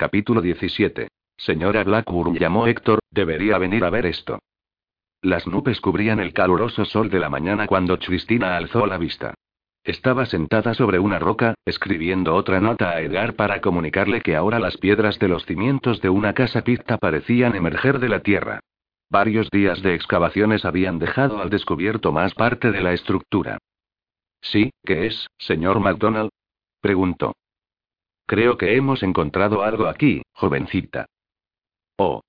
Capítulo 17. Señora Blackburn llamó Héctor, debería venir a ver esto. Las nubes cubrían el caluroso sol de la mañana cuando Cristina alzó la vista. Estaba sentada sobre una roca, escribiendo otra nota a Edgar para comunicarle que ahora las piedras de los cimientos de una casa pizta parecían emerger de la tierra. Varios días de excavaciones habían dejado al descubierto más parte de la estructura. ¿Sí, qué es, señor MacDonald? preguntó. Creo que hemos encontrado algo aquí, jovencita. Oh.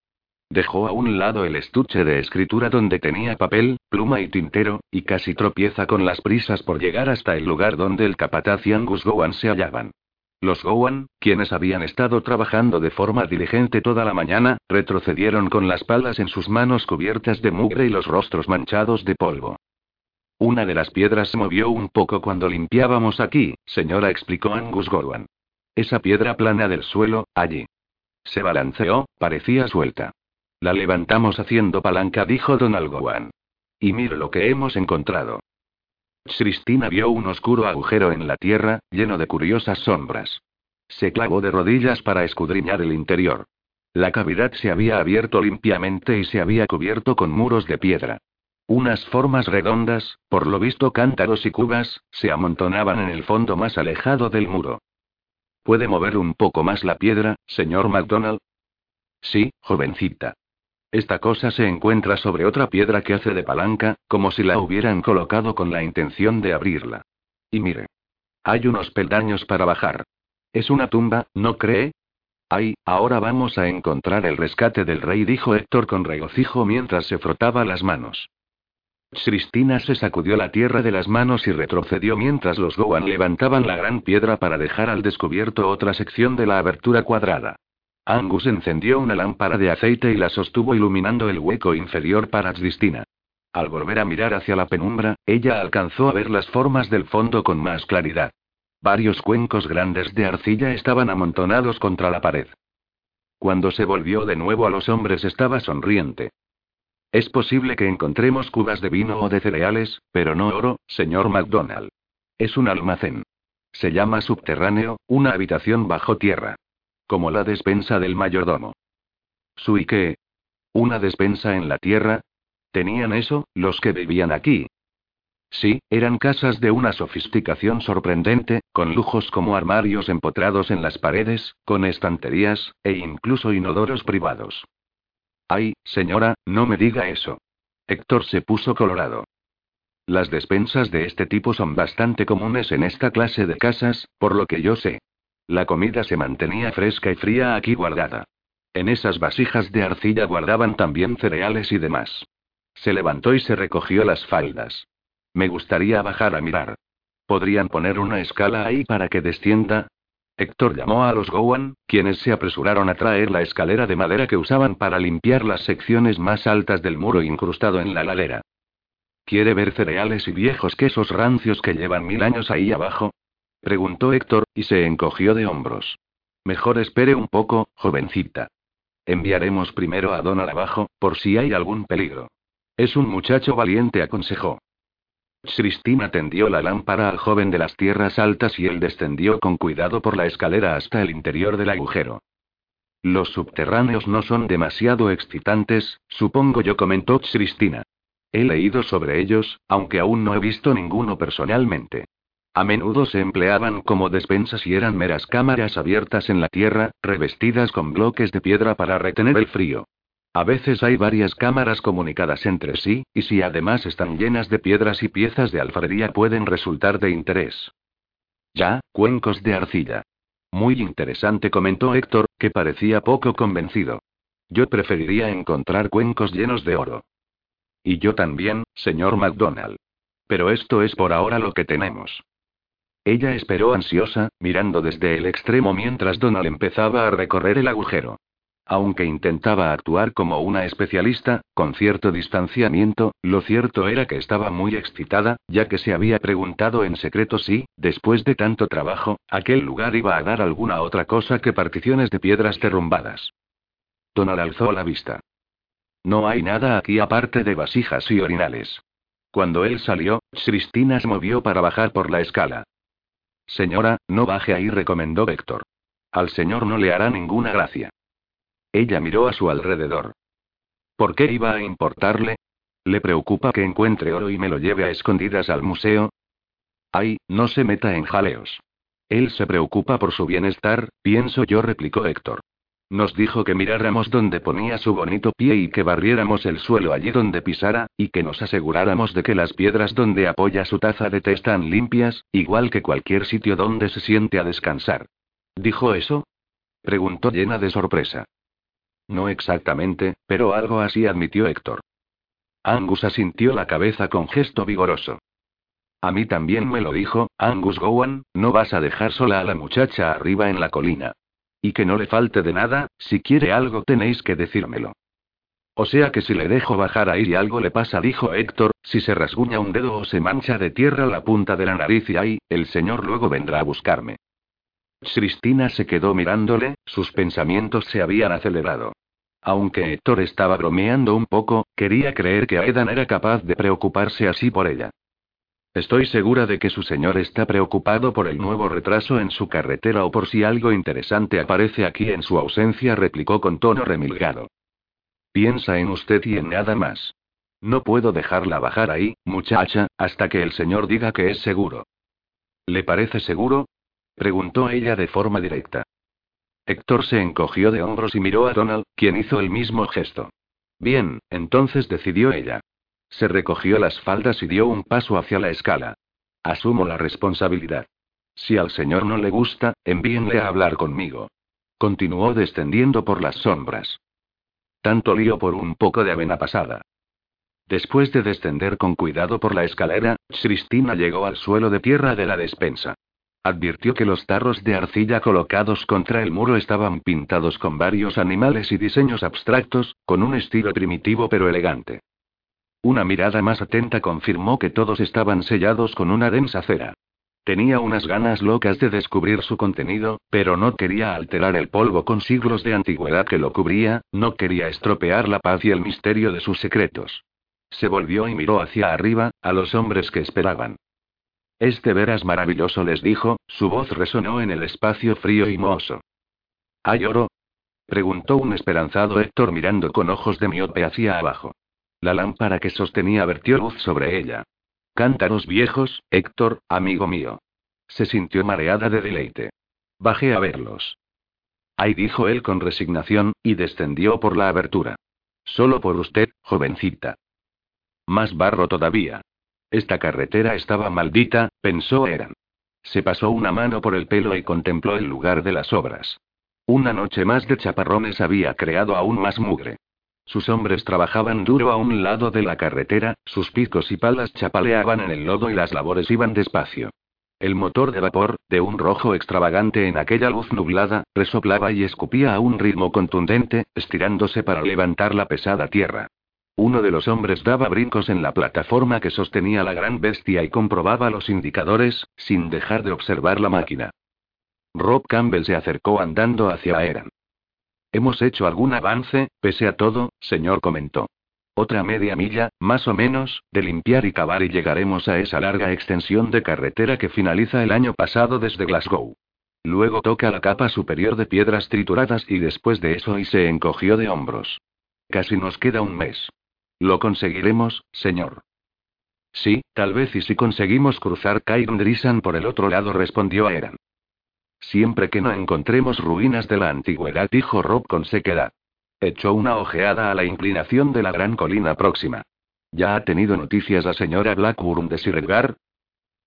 Dejó a un lado el estuche de escritura donde tenía papel, pluma y tintero, y casi tropieza con las prisas por llegar hasta el lugar donde el capataz y Angus Gowan se hallaban. Los Gowan, quienes habían estado trabajando de forma diligente toda la mañana, retrocedieron con las palmas en sus manos cubiertas de mugre y los rostros manchados de polvo. Una de las piedras se movió un poco cuando limpiábamos aquí, señora, explicó Angus Gowan. Esa piedra plana del suelo, allí. Se balanceó, parecía suelta. La levantamos haciendo palanca, dijo Donald Gowan. Y mire lo que hemos encontrado. Cristina vio un oscuro agujero en la tierra, lleno de curiosas sombras. Se clavó de rodillas para escudriñar el interior. La cavidad se había abierto limpiamente y se había cubierto con muros de piedra. Unas formas redondas, por lo visto cántaros y cubas, se amontonaban en el fondo más alejado del muro. ¿Puede mover un poco más la piedra, señor MacDonald? Sí, jovencita. Esta cosa se encuentra sobre otra piedra que hace de palanca, como si la hubieran colocado con la intención de abrirla. Y mire. Hay unos peldaños para bajar. Es una tumba, ¿no cree? Ay, ahora vamos a encontrar el rescate del rey, dijo Héctor con regocijo mientras se frotaba las manos. Cristina se sacudió la tierra de las manos y retrocedió mientras los Gowan levantaban la gran piedra para dejar al descubierto otra sección de la abertura cuadrada. Angus encendió una lámpara de aceite y la sostuvo iluminando el hueco inferior para Cristina. Al volver a mirar hacia la penumbra, ella alcanzó a ver las formas del fondo con más claridad. Varios cuencos grandes de arcilla estaban amontonados contra la pared. Cuando se volvió de nuevo a los hombres estaba sonriente. Es posible que encontremos cubas de vino o de cereales, pero no oro, señor MacDonald. Es un almacén. Se llama subterráneo, una habitación bajo tierra. Como la despensa del mayordomo. ¿Su qué? ¿Una despensa en la tierra? ¿Tenían eso, los que vivían aquí? Sí, eran casas de una sofisticación sorprendente, con lujos como armarios empotrados en las paredes, con estanterías, e incluso inodoros privados. Ay, señora, no me diga eso. Héctor se puso colorado. Las despensas de este tipo son bastante comunes en esta clase de casas, por lo que yo sé. La comida se mantenía fresca y fría aquí guardada. En esas vasijas de arcilla guardaban también cereales y demás. Se levantó y se recogió las faldas. Me gustaría bajar a mirar. ¿Podrían poner una escala ahí para que descienda? Héctor llamó a los Gowan, quienes se apresuraron a traer la escalera de madera que usaban para limpiar las secciones más altas del muro incrustado en la ladera. ¿Quiere ver cereales y viejos quesos rancios que llevan mil años ahí abajo? preguntó Héctor, y se encogió de hombros. Mejor espere un poco, jovencita. Enviaremos primero a Donald abajo, por si hay algún peligro. Es un muchacho valiente, aconsejó. Cristina tendió la lámpara al joven de las tierras altas y él descendió con cuidado por la escalera hasta el interior del agujero. Los subterráneos no son demasiado excitantes, supongo yo, comentó Cristina. He leído sobre ellos, aunque aún no he visto ninguno personalmente. A menudo se empleaban como despensas y eran meras cámaras abiertas en la tierra, revestidas con bloques de piedra para retener el frío. A veces hay varias cámaras comunicadas entre sí, y si además están llenas de piedras y piezas de alfarería pueden resultar de interés. Ya, cuencos de arcilla. Muy interesante, comentó Héctor, que parecía poco convencido. Yo preferiría encontrar cuencos llenos de oro. Y yo también, señor MacDonald. Pero esto es por ahora lo que tenemos. Ella esperó ansiosa, mirando desde el extremo mientras Donald empezaba a recorrer el agujero. Aunque intentaba actuar como una especialista, con cierto distanciamiento, lo cierto era que estaba muy excitada, ya que se había preguntado en secreto si, después de tanto trabajo, aquel lugar iba a dar alguna otra cosa que particiones de piedras derrumbadas. Donald alzó la vista. No hay nada aquí aparte de vasijas y orinales. Cuando él salió, Cristina se movió para bajar por la escala. Señora, no baje ahí, recomendó Héctor. Al señor no le hará ninguna gracia. Ella miró a su alrededor. ¿Por qué iba a importarle? ¿Le preocupa que encuentre oro y me lo lleve a escondidas al museo? Ay, no se meta en jaleos. Él se preocupa por su bienestar, pienso yo, replicó Héctor. Nos dijo que miráramos dónde ponía su bonito pie y que barriéramos el suelo allí donde pisara, y que nos aseguráramos de que las piedras donde apoya su taza de té están limpias, igual que cualquier sitio donde se siente a descansar. ¿Dijo eso? Preguntó llena de sorpresa. No exactamente, pero algo así admitió Héctor. Angus asintió la cabeza con gesto vigoroso. A mí también me lo dijo, Angus Gowan, no vas a dejar sola a la muchacha arriba en la colina. Y que no le falte de nada, si quiere algo tenéis que decírmelo. O sea que si le dejo bajar ahí y algo le pasa, dijo Héctor, si se rasguña un dedo o se mancha de tierra la punta de la nariz y ahí, el señor luego vendrá a buscarme. Cristina se quedó mirándole, sus pensamientos se habían acelerado. Aunque Héctor estaba bromeando un poco, quería creer que Aidan era capaz de preocuparse así por ella. Estoy segura de que su señor está preocupado por el nuevo retraso en su carretera o por si algo interesante aparece aquí en su ausencia, replicó con tono remilgado. Piensa en usted y en nada más. No puedo dejarla bajar ahí, muchacha, hasta que el señor diga que es seguro. ¿Le parece seguro? preguntó ella de forma directa. Héctor se encogió de hombros y miró a Donald, quien hizo el mismo gesto. Bien, entonces decidió ella. Se recogió las faldas y dio un paso hacia la escala. Asumo la responsabilidad. Si al señor no le gusta, envíenle a hablar conmigo. Continuó descendiendo por las sombras. Tanto lío por un poco de avena pasada. Después de descender con cuidado por la escalera, Cristina llegó al suelo de tierra de la despensa. Advirtió que los tarros de arcilla colocados contra el muro estaban pintados con varios animales y diseños abstractos, con un estilo primitivo pero elegante. Una mirada más atenta confirmó que todos estaban sellados con una densa cera. Tenía unas ganas locas de descubrir su contenido, pero no quería alterar el polvo con siglos de antigüedad que lo cubría, no quería estropear la paz y el misterio de sus secretos. Se volvió y miró hacia arriba, a los hombres que esperaban. Este veras maravilloso, les dijo, su voz resonó en el espacio frío y mohoso. ¿Hay oro? preguntó un esperanzado Héctor mirando con ojos de miope hacia abajo. La lámpara que sostenía vertió luz sobre ella. Cántaros viejos, Héctor, amigo mío. Se sintió mareada de deleite. Bajé a verlos. Ay, dijo él con resignación, y descendió por la abertura. Solo por usted, jovencita. Más barro todavía. Esta carretera estaba maldita, pensó Eran. Se pasó una mano por el pelo y contempló el lugar de las obras. Una noche más de chaparrones había creado aún más mugre. Sus hombres trabajaban duro a un lado de la carretera, sus picos y palas chapaleaban en el lodo y las labores iban despacio. El motor de vapor, de un rojo extravagante en aquella luz nublada, resoplaba y escupía a un ritmo contundente, estirándose para levantar la pesada tierra. Uno de los hombres daba brincos en la plataforma que sostenía la gran bestia y comprobaba los indicadores, sin dejar de observar la máquina. Rob Campbell se acercó andando hacia Eran. Hemos hecho algún avance, pese a todo, señor comentó. Otra media milla, más o menos, de limpiar y cavar y llegaremos a esa larga extensión de carretera que finaliza el año pasado desde Glasgow. Luego toca la capa superior de piedras trituradas y después de eso y se encogió de hombros. Casi nos queda un mes. Lo conseguiremos, señor. Sí, tal vez y si conseguimos cruzar Drisan por el otro lado, respondió Aeran. Siempre que no encontremos ruinas de la antigüedad, dijo Rob con sequedad. Echó una ojeada a la inclinación de la gran colina próxima. ¿Ya ha tenido noticias la señora Blackburn de Sir Edgar?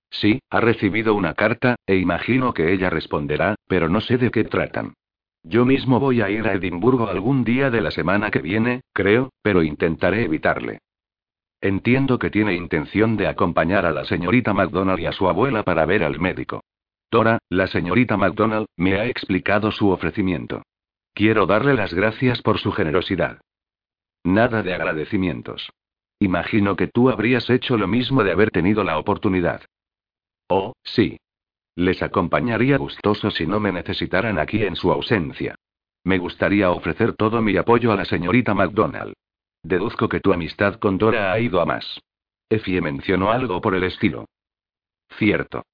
Sí, ha recibido una carta, e imagino que ella responderá, pero no sé de qué tratan. Yo mismo voy a ir a Edimburgo algún día de la semana que viene, creo, pero intentaré evitarle. Entiendo que tiene intención de acompañar a la señorita MacDonald y a su abuela para ver al médico. doctora, la señorita MacDonald, me ha explicado su ofrecimiento. Quiero darle las gracias por su generosidad. Nada de agradecimientos. Imagino que tú habrías hecho lo mismo de haber tenido la oportunidad. Oh, sí. Les acompañaría gustoso si no me necesitaran aquí en su ausencia. Me gustaría ofrecer todo mi apoyo a la señorita MacDonald. Deduzco que tu amistad con Dora ha ido a más. Effie mencionó algo por el estilo. Cierto.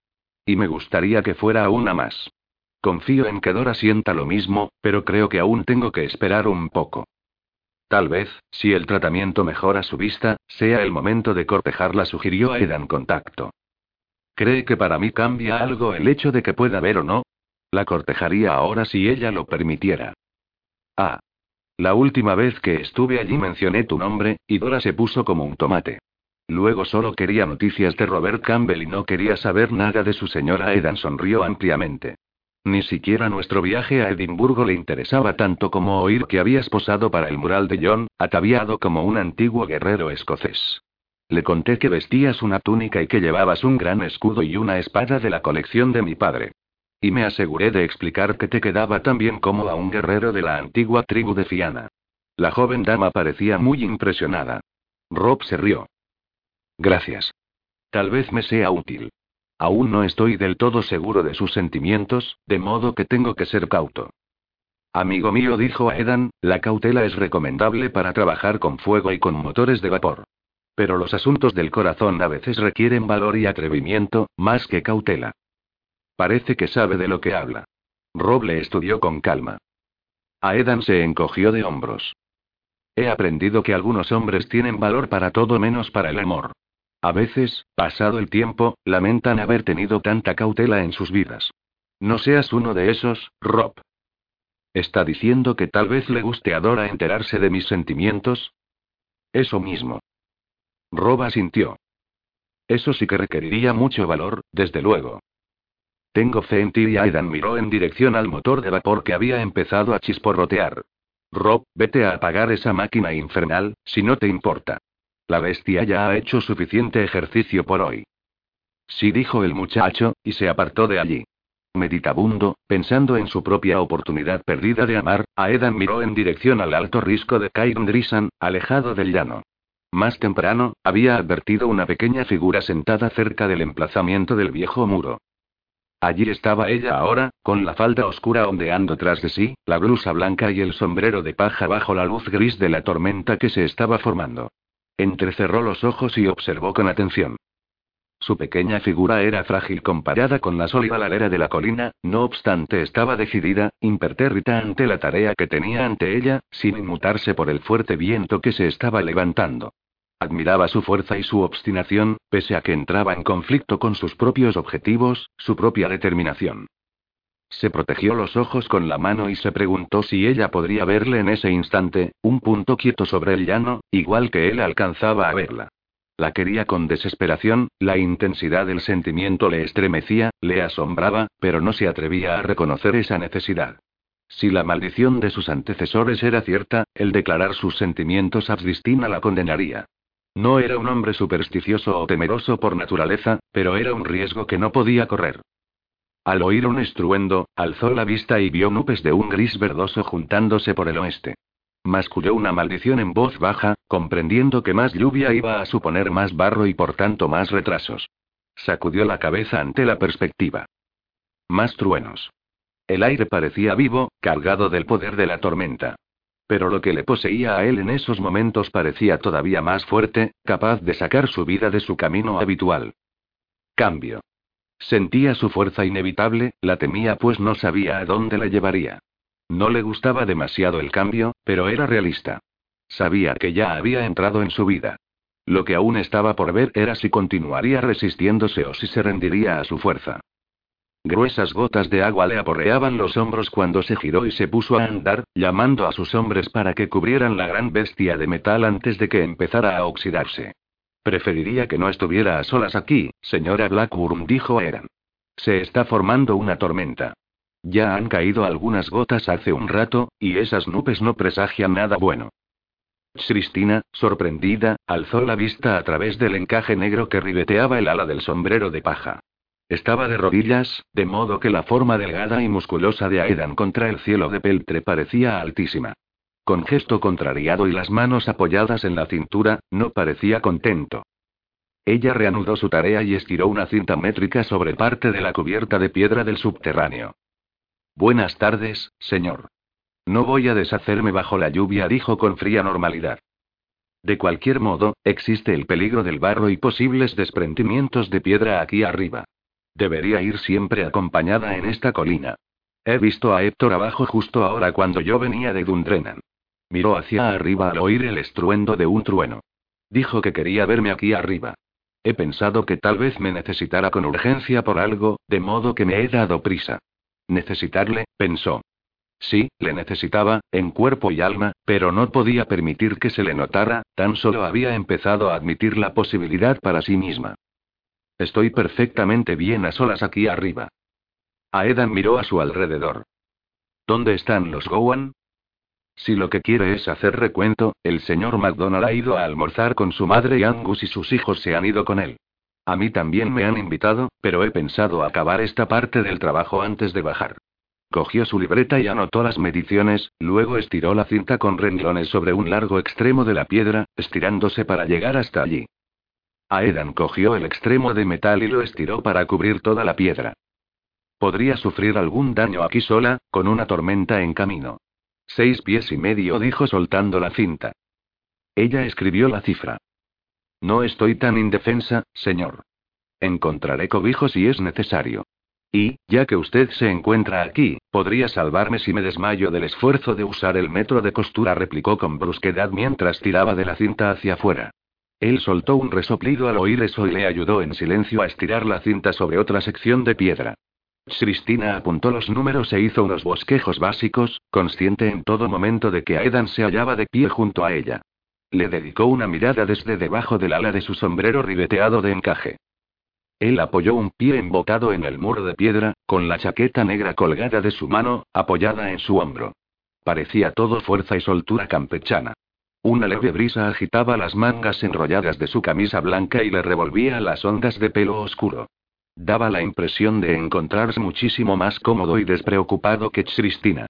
Y me gustaría que fuera aún a más. Confío en que Dora sienta lo mismo, pero creo que aún tengo que esperar un poco. Tal vez, si el tratamiento mejora su vista, sea el momento de cortejarla, sugirió Aidan Contacto. ¿Cree que para mí cambia algo el hecho de que pueda ver o no? La cortejaría ahora si ella lo permitiera. Ah. La última vez que estuve allí mencioné tu nombre, y Dora se puso como un tomate. Luego solo quería noticias de Robert Campbell y no quería saber nada de su señora Edan sonrió ampliamente. Ni siquiera nuestro viaje a Edimburgo le interesaba tanto como oír que habías posado para el mural de John, ataviado como un antiguo guerrero escocés. Le conté que vestías una túnica y que llevabas un gran escudo y una espada de la colección de mi padre. Y me aseguré de explicar que te quedaba tan bien como a un guerrero de la antigua tribu de Fiana. La joven dama parecía muy impresionada. Rob se rió. Gracias. Tal vez me sea útil. Aún no estoy del todo seguro de sus sentimientos, de modo que tengo que ser cauto. Amigo mío, dijo a Edan, la cautela es recomendable para trabajar con fuego y con motores de vapor. Pero los asuntos del corazón a veces requieren valor y atrevimiento, más que cautela. Parece que sabe de lo que habla. Rob le estudió con calma. Aedan se encogió de hombros. He aprendido que algunos hombres tienen valor para todo menos para el amor. A veces, pasado el tiempo, lamentan haber tenido tanta cautela en sus vidas. No seas uno de esos, Rob. ¿Está diciendo que tal vez le guste a Dora enterarse de mis sentimientos? Eso mismo. Rob asintió. Eso sí que requeriría mucho valor, desde luego. Tengo fe en ti y Aidan miró en dirección al motor de vapor que había empezado a chisporrotear. Rob, vete a apagar esa máquina infernal, si no te importa. La bestia ya ha hecho suficiente ejercicio por hoy. Sí, dijo el muchacho, y se apartó de allí. Meditabundo, pensando en su propia oportunidad perdida de amar, Aedan miró en dirección al alto risco de Kairndrisan, alejado del llano. Más temprano, había advertido una pequeña figura sentada cerca del emplazamiento del viejo muro. Allí estaba ella ahora, con la falda oscura ondeando tras de sí, la blusa blanca y el sombrero de paja bajo la luz gris de la tormenta que se estaba formando. Entrecerró los ojos y observó con atención. Su pequeña figura era frágil comparada con la sólida ladera de la colina, no obstante estaba decidida, impertérrita ante la tarea que tenía ante ella, sin inmutarse por el fuerte viento que se estaba levantando. Admiraba su fuerza y su obstinación, pese a que entraba en conflicto con sus propios objetivos, su propia determinación. Se protegió los ojos con la mano y se preguntó si ella podría verle en ese instante, un punto quieto sobre el llano, igual que él alcanzaba a verla. La quería con desesperación, la intensidad del sentimiento le estremecía, le asombraba, pero no se atrevía a reconocer esa necesidad. Si la maldición de sus antecesores era cierta, el declarar sus sentimientos a Cristina la condenaría. No era un hombre supersticioso o temeroso por naturaleza, pero era un riesgo que no podía correr. Al oír un estruendo, alzó la vista y vio nubes de un gris verdoso juntándose por el oeste. Masculló una maldición en voz baja, comprendiendo que más lluvia iba a suponer más barro y por tanto más retrasos. Sacudió la cabeza ante la perspectiva. Más truenos. El aire parecía vivo, cargado del poder de la tormenta. Pero lo que le poseía a él en esos momentos parecía todavía más fuerte, capaz de sacar su vida de su camino habitual. Cambio. Sentía su fuerza inevitable, la temía pues no sabía a dónde la llevaría. No le gustaba demasiado el cambio, pero era realista. Sabía que ya había entrado en su vida. Lo que aún estaba por ver era si continuaría resistiéndose o si se rendiría a su fuerza. Gruesas gotas de agua le aporreaban los hombros cuando se giró y se puso a andar, llamando a sus hombres para que cubrieran la gran bestia de metal antes de que empezara a oxidarse. Preferiría que no estuviera a solas aquí, señora Blackburn, dijo Eran. Se está formando una tormenta. Ya han caído algunas gotas hace un rato, y esas nubes no presagian nada bueno. Cristina, sorprendida, alzó la vista a través del encaje negro que ribeteaba el ala del sombrero de paja. Estaba de rodillas, de modo que la forma delgada y musculosa de Aedan contra el cielo de peltre parecía altísima. Con gesto contrariado y las manos apoyadas en la cintura, no parecía contento. Ella reanudó su tarea y estiró una cinta métrica sobre parte de la cubierta de piedra del subterráneo. Buenas tardes, señor. No voy a deshacerme bajo la lluvia, dijo con fría normalidad. De cualquier modo, existe el peligro del barro y posibles desprendimientos de piedra aquí arriba. Debería ir siempre acompañada en esta colina. He visto a Héctor abajo justo ahora cuando yo venía de Dundrenan. Miró hacia arriba al oír el estruendo de un trueno. Dijo que quería verme aquí arriba. He pensado que tal vez me necesitara con urgencia por algo, de modo que me he dado prisa. Necesitarle, pensó. Sí, le necesitaba, en cuerpo y alma, pero no podía permitir que se le notara, tan solo había empezado a admitir la posibilidad para sí misma. Estoy perfectamente bien a solas aquí arriba. Aedan miró a su alrededor. ¿Dónde están los Gowan? Si lo que quiere es hacer recuento, el señor McDonald ha ido a almorzar con su madre y Angus y sus hijos se han ido con él. A mí también me han invitado, pero he pensado acabar esta parte del trabajo antes de bajar. Cogió su libreta y anotó las mediciones, luego estiró la cinta con renglones sobre un largo extremo de la piedra, estirándose para llegar hasta allí. Aedan cogió el extremo de metal y lo estiró para cubrir toda la piedra. Podría sufrir algún daño aquí sola, con una tormenta en camino. Seis pies y medio, dijo soltando la cinta. Ella escribió la cifra. No estoy tan indefensa, señor. Encontraré cobijo si es necesario. Y, ya que usted se encuentra aquí, podría salvarme si me desmayo del esfuerzo de usar el metro de costura, replicó con brusquedad mientras tiraba de la cinta hacia afuera. Él soltó un resoplido al oír eso y le ayudó en silencio a estirar la cinta sobre otra sección de piedra. Cristina apuntó los números e hizo unos bosquejos básicos, consciente en todo momento de que Aedan se hallaba de pie junto a ella. Le dedicó una mirada desde debajo del ala de su sombrero ribeteado de encaje. Él apoyó un pie embotado en el muro de piedra, con la chaqueta negra colgada de su mano, apoyada en su hombro. Parecía todo fuerza y soltura campechana. Una leve brisa agitaba las mangas enrolladas de su camisa blanca y le revolvía las ondas de pelo oscuro. Daba la impresión de encontrarse muchísimo más cómodo y despreocupado que Cristina.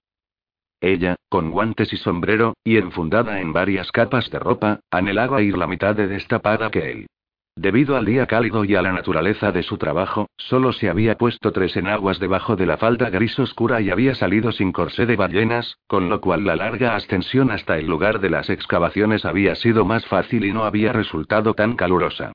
Ella, con guantes y sombrero, y enfundada en varias capas de ropa, anhelaba ir la mitad de destapada que él. Debido al día cálido y a la naturaleza de su trabajo, solo se había puesto tres enaguas debajo de la falda gris oscura y había salido sin corsé de ballenas, con lo cual la larga ascensión hasta el lugar de las excavaciones había sido más fácil y no había resultado tan calurosa.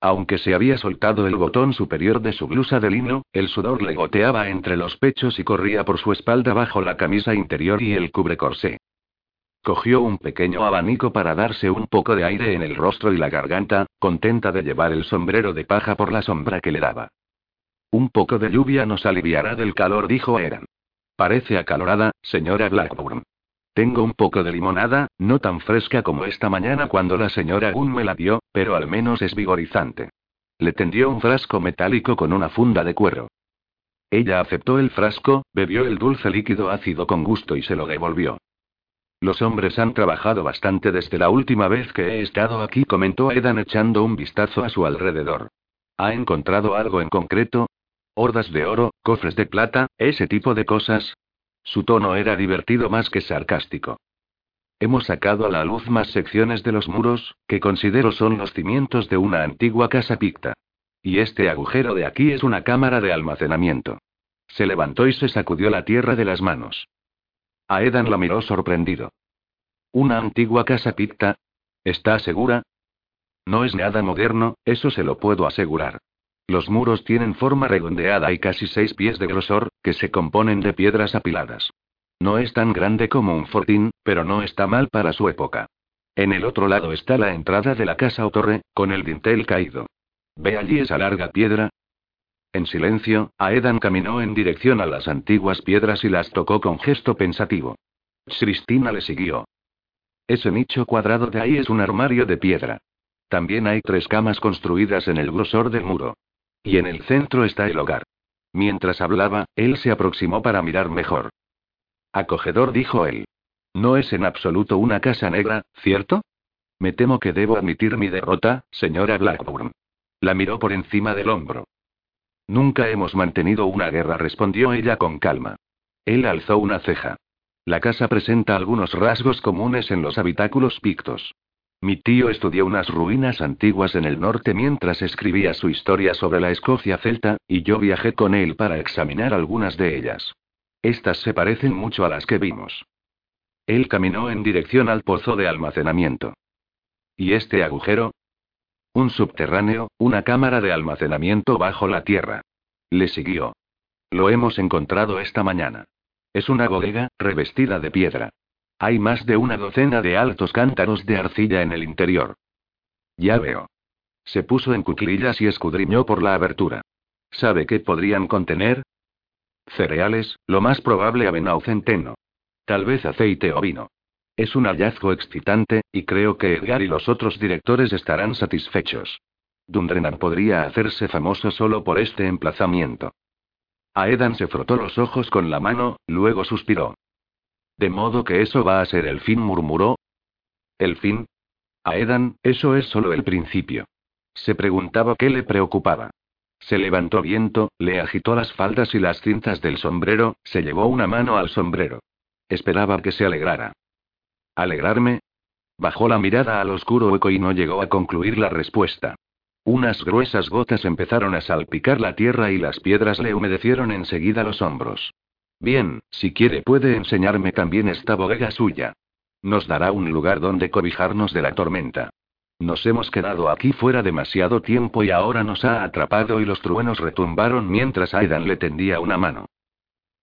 Aunque se había soltado el botón superior de su blusa de lino, el sudor le goteaba entre los pechos y corría por su espalda bajo la camisa interior y el cubrecorsé. Cogió un pequeño abanico para darse un poco de aire en el rostro y la garganta, contenta de llevar el sombrero de paja por la sombra que le daba. Un poco de lluvia nos aliviará del calor, dijo Eran. Parece acalorada, señora Blackburn. Tengo un poco de limonada, no tan fresca como esta mañana cuando la señora Gunn me la dio, pero al menos es vigorizante. Le tendió un frasco metálico con una funda de cuero. Ella aceptó el frasco, bebió el dulce líquido ácido con gusto y se lo devolvió. Los hombres han trabajado bastante desde la última vez que he estado aquí, comentó Edan echando un vistazo a su alrededor. ¿Ha encontrado algo en concreto? ¿Hordas de oro, cofres de plata, ese tipo de cosas? Su tono era divertido más que sarcástico. Hemos sacado a la luz más secciones de los muros, que considero son los cimientos de una antigua casa picta. Y este agujero de aquí es una cámara de almacenamiento. Se levantó y se sacudió la tierra de las manos. Aedan la miró sorprendido. ¿Una antigua casa picta? ¿Está segura? No es nada moderno, eso se lo puedo asegurar. Los muros tienen forma redondeada y casi seis pies de grosor, que se componen de piedras apiladas. No es tan grande como un fortín, pero no está mal para su época. En el otro lado está la entrada de la casa o torre, con el dintel caído. ¿Ve allí esa larga piedra? En silencio, Aedan caminó en dirección a las antiguas piedras y las tocó con gesto pensativo. Cristina le siguió. Ese nicho cuadrado de ahí es un armario de piedra. También hay tres camas construidas en el grosor del muro. Y en el centro está el hogar. Mientras hablaba, él se aproximó para mirar mejor. Acogedor, dijo él. No es en absoluto una casa negra, ¿cierto? Me temo que debo admitir mi derrota, señora Blackburn. La miró por encima del hombro. Nunca hemos mantenido una guerra, respondió ella con calma. Él alzó una ceja. La casa presenta algunos rasgos comunes en los habitáculos pictos. Mi tío estudió unas ruinas antiguas en el norte mientras escribía su historia sobre la Escocia celta, y yo viajé con él para examinar algunas de ellas. Estas se parecen mucho a las que vimos. Él caminó en dirección al pozo de almacenamiento. ¿Y este agujero? Un subterráneo, una cámara de almacenamiento bajo la tierra. Le siguió. Lo hemos encontrado esta mañana. Es una bodega, revestida de piedra. Hay más de una docena de altos cántaros de arcilla en el interior. Ya veo. Se puso en cuclillas y escudriñó por la abertura. ¿Sabe qué podrían contener? Cereales, lo más probable avena o centeno. Tal vez aceite o vino. Es un hallazgo excitante, y creo que Edgar y los otros directores estarán satisfechos. Dundrenan podría hacerse famoso solo por este emplazamiento. Aedan se frotó los ojos con la mano, luego suspiró. De modo que eso va a ser el fin, murmuró. ¿El fin? A Edan, eso es solo el principio. Se preguntaba qué le preocupaba. Se levantó viento, le agitó las faldas y las cintas del sombrero, se llevó una mano al sombrero. Esperaba que se alegrara. ¿Alegrarme? Bajó la mirada al oscuro hueco y no llegó a concluir la respuesta. Unas gruesas gotas empezaron a salpicar la tierra y las piedras le humedecieron enseguida los hombros. Bien, si quiere puede enseñarme también esta bodega suya. Nos dará un lugar donde cobijarnos de la tormenta. Nos hemos quedado aquí fuera demasiado tiempo y ahora nos ha atrapado y los truenos retumbaron mientras Aidan le tendía una mano.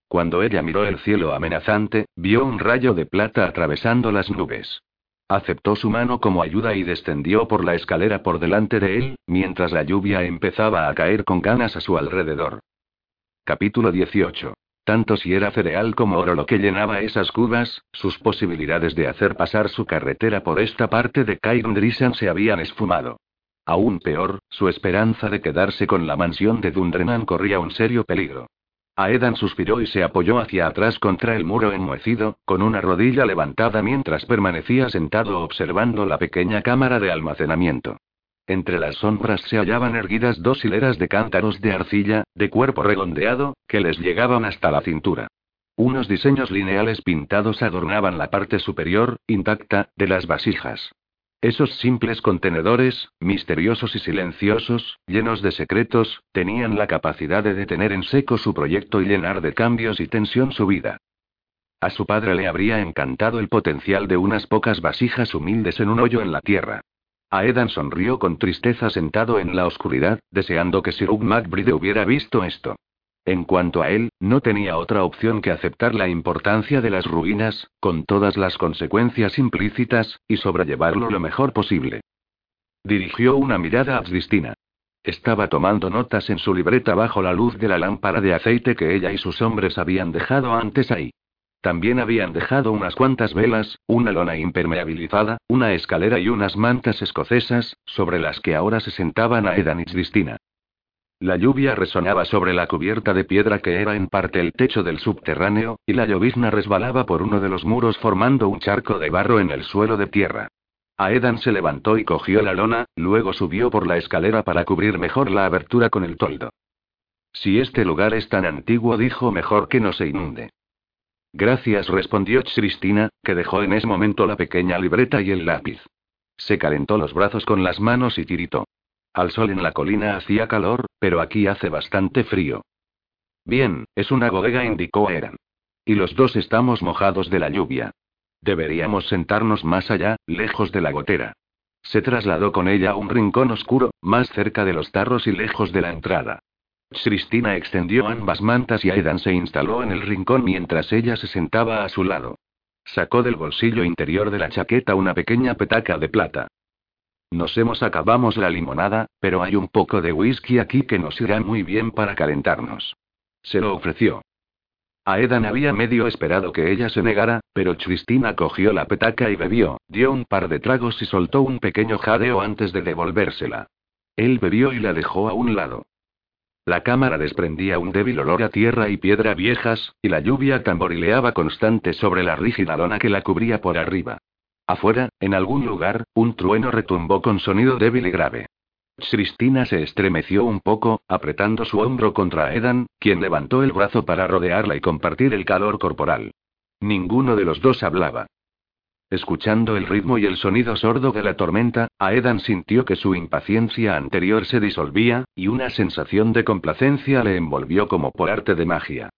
Cuando ella miró el cielo amenazante, vio un rayo de plata atravesando las nubes. Aceptó su mano como ayuda y descendió por la escalera por delante de él, mientras la lluvia empezaba a caer con ganas a su alrededor. Capítulo 18. Tanto si era cereal como oro lo que llenaba esas cubas, sus posibilidades de hacer pasar su carretera por esta parte de Cairndrisan se habían esfumado. Aún peor, su esperanza de quedarse con la mansión de Dundrenan corría un serio peligro. Aedan suspiró y se apoyó hacia atrás contra el muro enmohecido, con una rodilla levantada mientras permanecía sentado observando la pequeña cámara de almacenamiento. Entre las sombras se hallaban erguidas dos hileras de cántaros de arcilla, de cuerpo redondeado, que les llegaban hasta la cintura. Unos diseños lineales pintados adornaban la parte superior, intacta, de las vasijas. Esos simples contenedores, misteriosos y silenciosos, llenos de secretos, tenían la capacidad de detener en seco su proyecto y llenar de cambios y tensión su vida. A su padre le habría encantado el potencial de unas pocas vasijas humildes en un hoyo en la tierra. Aedan sonrió con tristeza sentado en la oscuridad, deseando que Sir Hugh MacBride hubiera visto esto. En cuanto a él, no tenía otra opción que aceptar la importancia de las ruinas, con todas las consecuencias implícitas, y sobrellevarlo lo mejor posible. Dirigió una mirada a Cristina. Estaba tomando notas en su libreta bajo la luz de la lámpara de aceite que ella y sus hombres habían dejado antes ahí. También habían dejado unas cuantas velas, una lona impermeabilizada, una escalera y unas mantas escocesas, sobre las que ahora se sentaban Aedan y Cristina. La lluvia resonaba sobre la cubierta de piedra que era en parte el techo del subterráneo, y la llovizna resbalaba por uno de los muros formando un charco de barro en el suelo de tierra. Aedan se levantó y cogió la lona, luego subió por la escalera para cubrir mejor la abertura con el toldo. Si este lugar es tan antiguo, dijo mejor que no se inunde. Gracias, respondió Cristina, que dejó en ese momento la pequeña libreta y el lápiz. Se calentó los brazos con las manos y tiritó. Al sol en la colina hacía calor, pero aquí hace bastante frío. Bien, es una bodega, indicó Eran. Y los dos estamos mojados de la lluvia. Deberíamos sentarnos más allá, lejos de la gotera. Se trasladó con ella a un rincón oscuro, más cerca de los tarros y lejos de la entrada. Cristina extendió ambas mantas y Aidan se instaló en el rincón mientras ella se sentaba a su lado. Sacó del bolsillo interior de la chaqueta una pequeña petaca de plata. Nos hemos acabamos la limonada, pero hay un poco de whisky aquí que nos irá muy bien para calentarnos. Se lo ofreció. Aedan había medio esperado que ella se negara, pero Cristina cogió la petaca y bebió, dio un par de tragos y soltó un pequeño jadeo antes de devolvérsela. Él bebió y la dejó a un lado. La cámara desprendía un débil olor a tierra y piedra viejas, y la lluvia tamborileaba constante sobre la rígida lona que la cubría por arriba. Afuera, en algún lugar, un trueno retumbó con sonido débil y grave. Cristina se estremeció un poco, apretando su hombro contra Edan, quien levantó el brazo para rodearla y compartir el calor corporal. Ninguno de los dos hablaba. Escuchando el ritmo y el sonido sordo de la tormenta, Aedan sintió que su impaciencia anterior se disolvía, y una sensación de complacencia le envolvió como por arte de magia.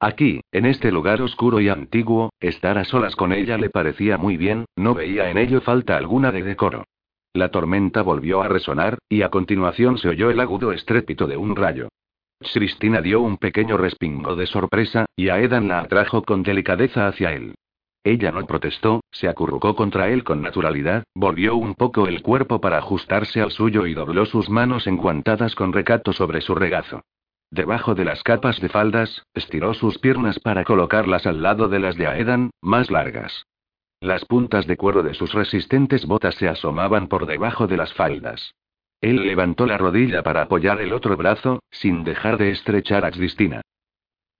Aquí, en este lugar oscuro y antiguo, estar a solas con ella le parecía muy bien, no veía en ello falta alguna de decoro. La tormenta volvió a resonar, y a continuación se oyó el agudo estrépito de un rayo. Cristina dio un pequeño respingo de sorpresa, y Aedan la atrajo con delicadeza hacia él. Ella no protestó, se acurrucó contra él con naturalidad, volvió un poco el cuerpo para ajustarse al suyo y dobló sus manos enguantadas con recato sobre su regazo. Debajo de las capas de faldas, estiró sus piernas para colocarlas al lado de las de Aedan, más largas. Las puntas de cuero de sus resistentes botas se asomaban por debajo de las faldas. Él levantó la rodilla para apoyar el otro brazo, sin dejar de estrechar a Cristina.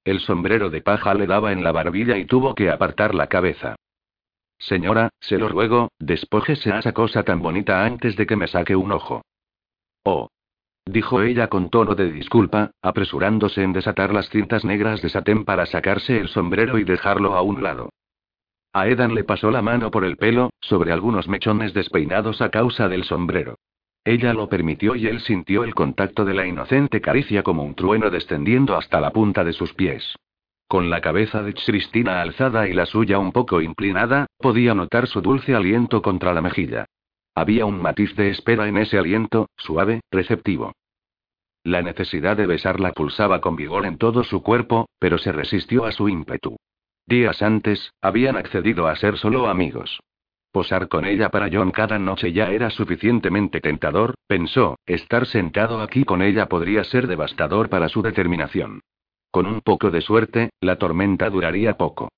El sombrero de paja le daba en la barbilla y tuvo que apartar la cabeza. Señora, se lo ruego, despójese esa cosa tan bonita antes de que me saque un ojo. Oh. Dijo ella con tono de disculpa, apresurándose en desatar las cintas negras de satén para sacarse el sombrero y dejarlo a un lado. A Edan le pasó la mano por el pelo, sobre algunos mechones despeinados a causa del sombrero. Ella lo permitió y él sintió el contacto de la inocente caricia como un trueno descendiendo hasta la punta de sus pies. Con la cabeza de Cristina alzada y la suya un poco inclinada, podía notar su dulce aliento contra la mejilla. Había un matiz de espera en ese aliento, suave, receptivo. La necesidad de besarla pulsaba con vigor en todo su cuerpo, pero se resistió a su ímpetu. Días antes, habían accedido a ser solo amigos. Posar con ella para John cada noche ya era suficientemente tentador, pensó, estar sentado aquí con ella podría ser devastador para su determinación. Con un poco de suerte, la tormenta duraría poco.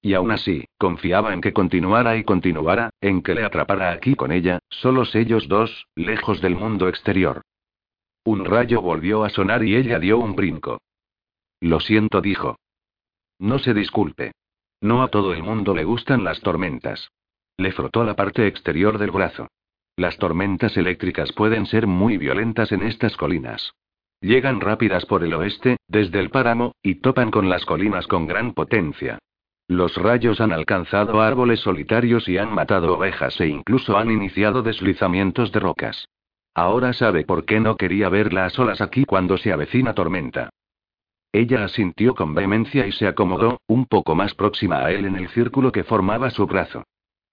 Y aún así, confiaba en que continuara y continuara, en que le atrapara aquí con ella, solos ellos dos, lejos del mundo exterior. Un rayo volvió a sonar y ella dio un brinco. Lo siento, dijo. No se disculpe. No a todo el mundo le gustan las tormentas. Le frotó la parte exterior del brazo. Las tormentas eléctricas pueden ser muy violentas en estas colinas. Llegan rápidas por el oeste, desde el páramo, y topan con las colinas con gran potencia. Los rayos han alcanzado árboles solitarios y han matado ovejas e incluso han iniciado deslizamientos de rocas. Ahora sabe por qué no quería verla a solas aquí cuando se avecina tormenta. Ella asintió con vehemencia y se acomodó, un poco más próxima a él en el círculo que formaba su brazo.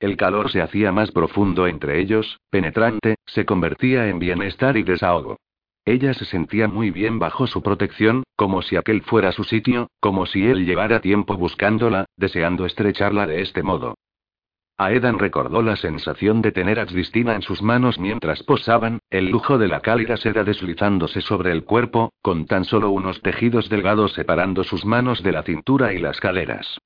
El calor se hacía más profundo entre ellos, penetrante, se convertía en bienestar y desahogo. Ella se sentía muy bien bajo su protección, como si aquel fuera su sitio, como si él llevara tiempo buscándola, deseando estrecharla de este modo. Aedan recordó la sensación de tener a Cristina en sus manos mientras posaban, el lujo de la cálida seda deslizándose sobre el cuerpo, con tan solo unos tejidos delgados separando sus manos de la cintura y las caderas.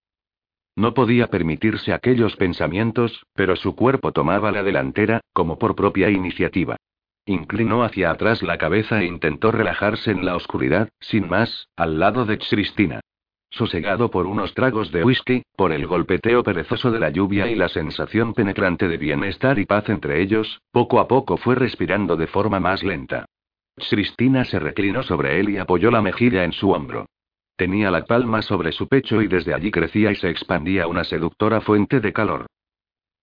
No podía permitirse aquellos pensamientos, pero su cuerpo tomaba la delantera, como por propia iniciativa. Inclinó hacia atrás la cabeza e intentó relajarse en la oscuridad, sin más, al lado de Cristina. Sosegado por unos tragos de whisky, por el golpeteo perezoso de la lluvia y la sensación penetrante de bienestar y paz entre ellos, poco a poco fue respirando de forma más lenta. Cristina se reclinó sobre él y apoyó la mejilla en su hombro. Tenía la palma sobre su pecho y desde allí crecía y se expandía una seductora fuente de calor.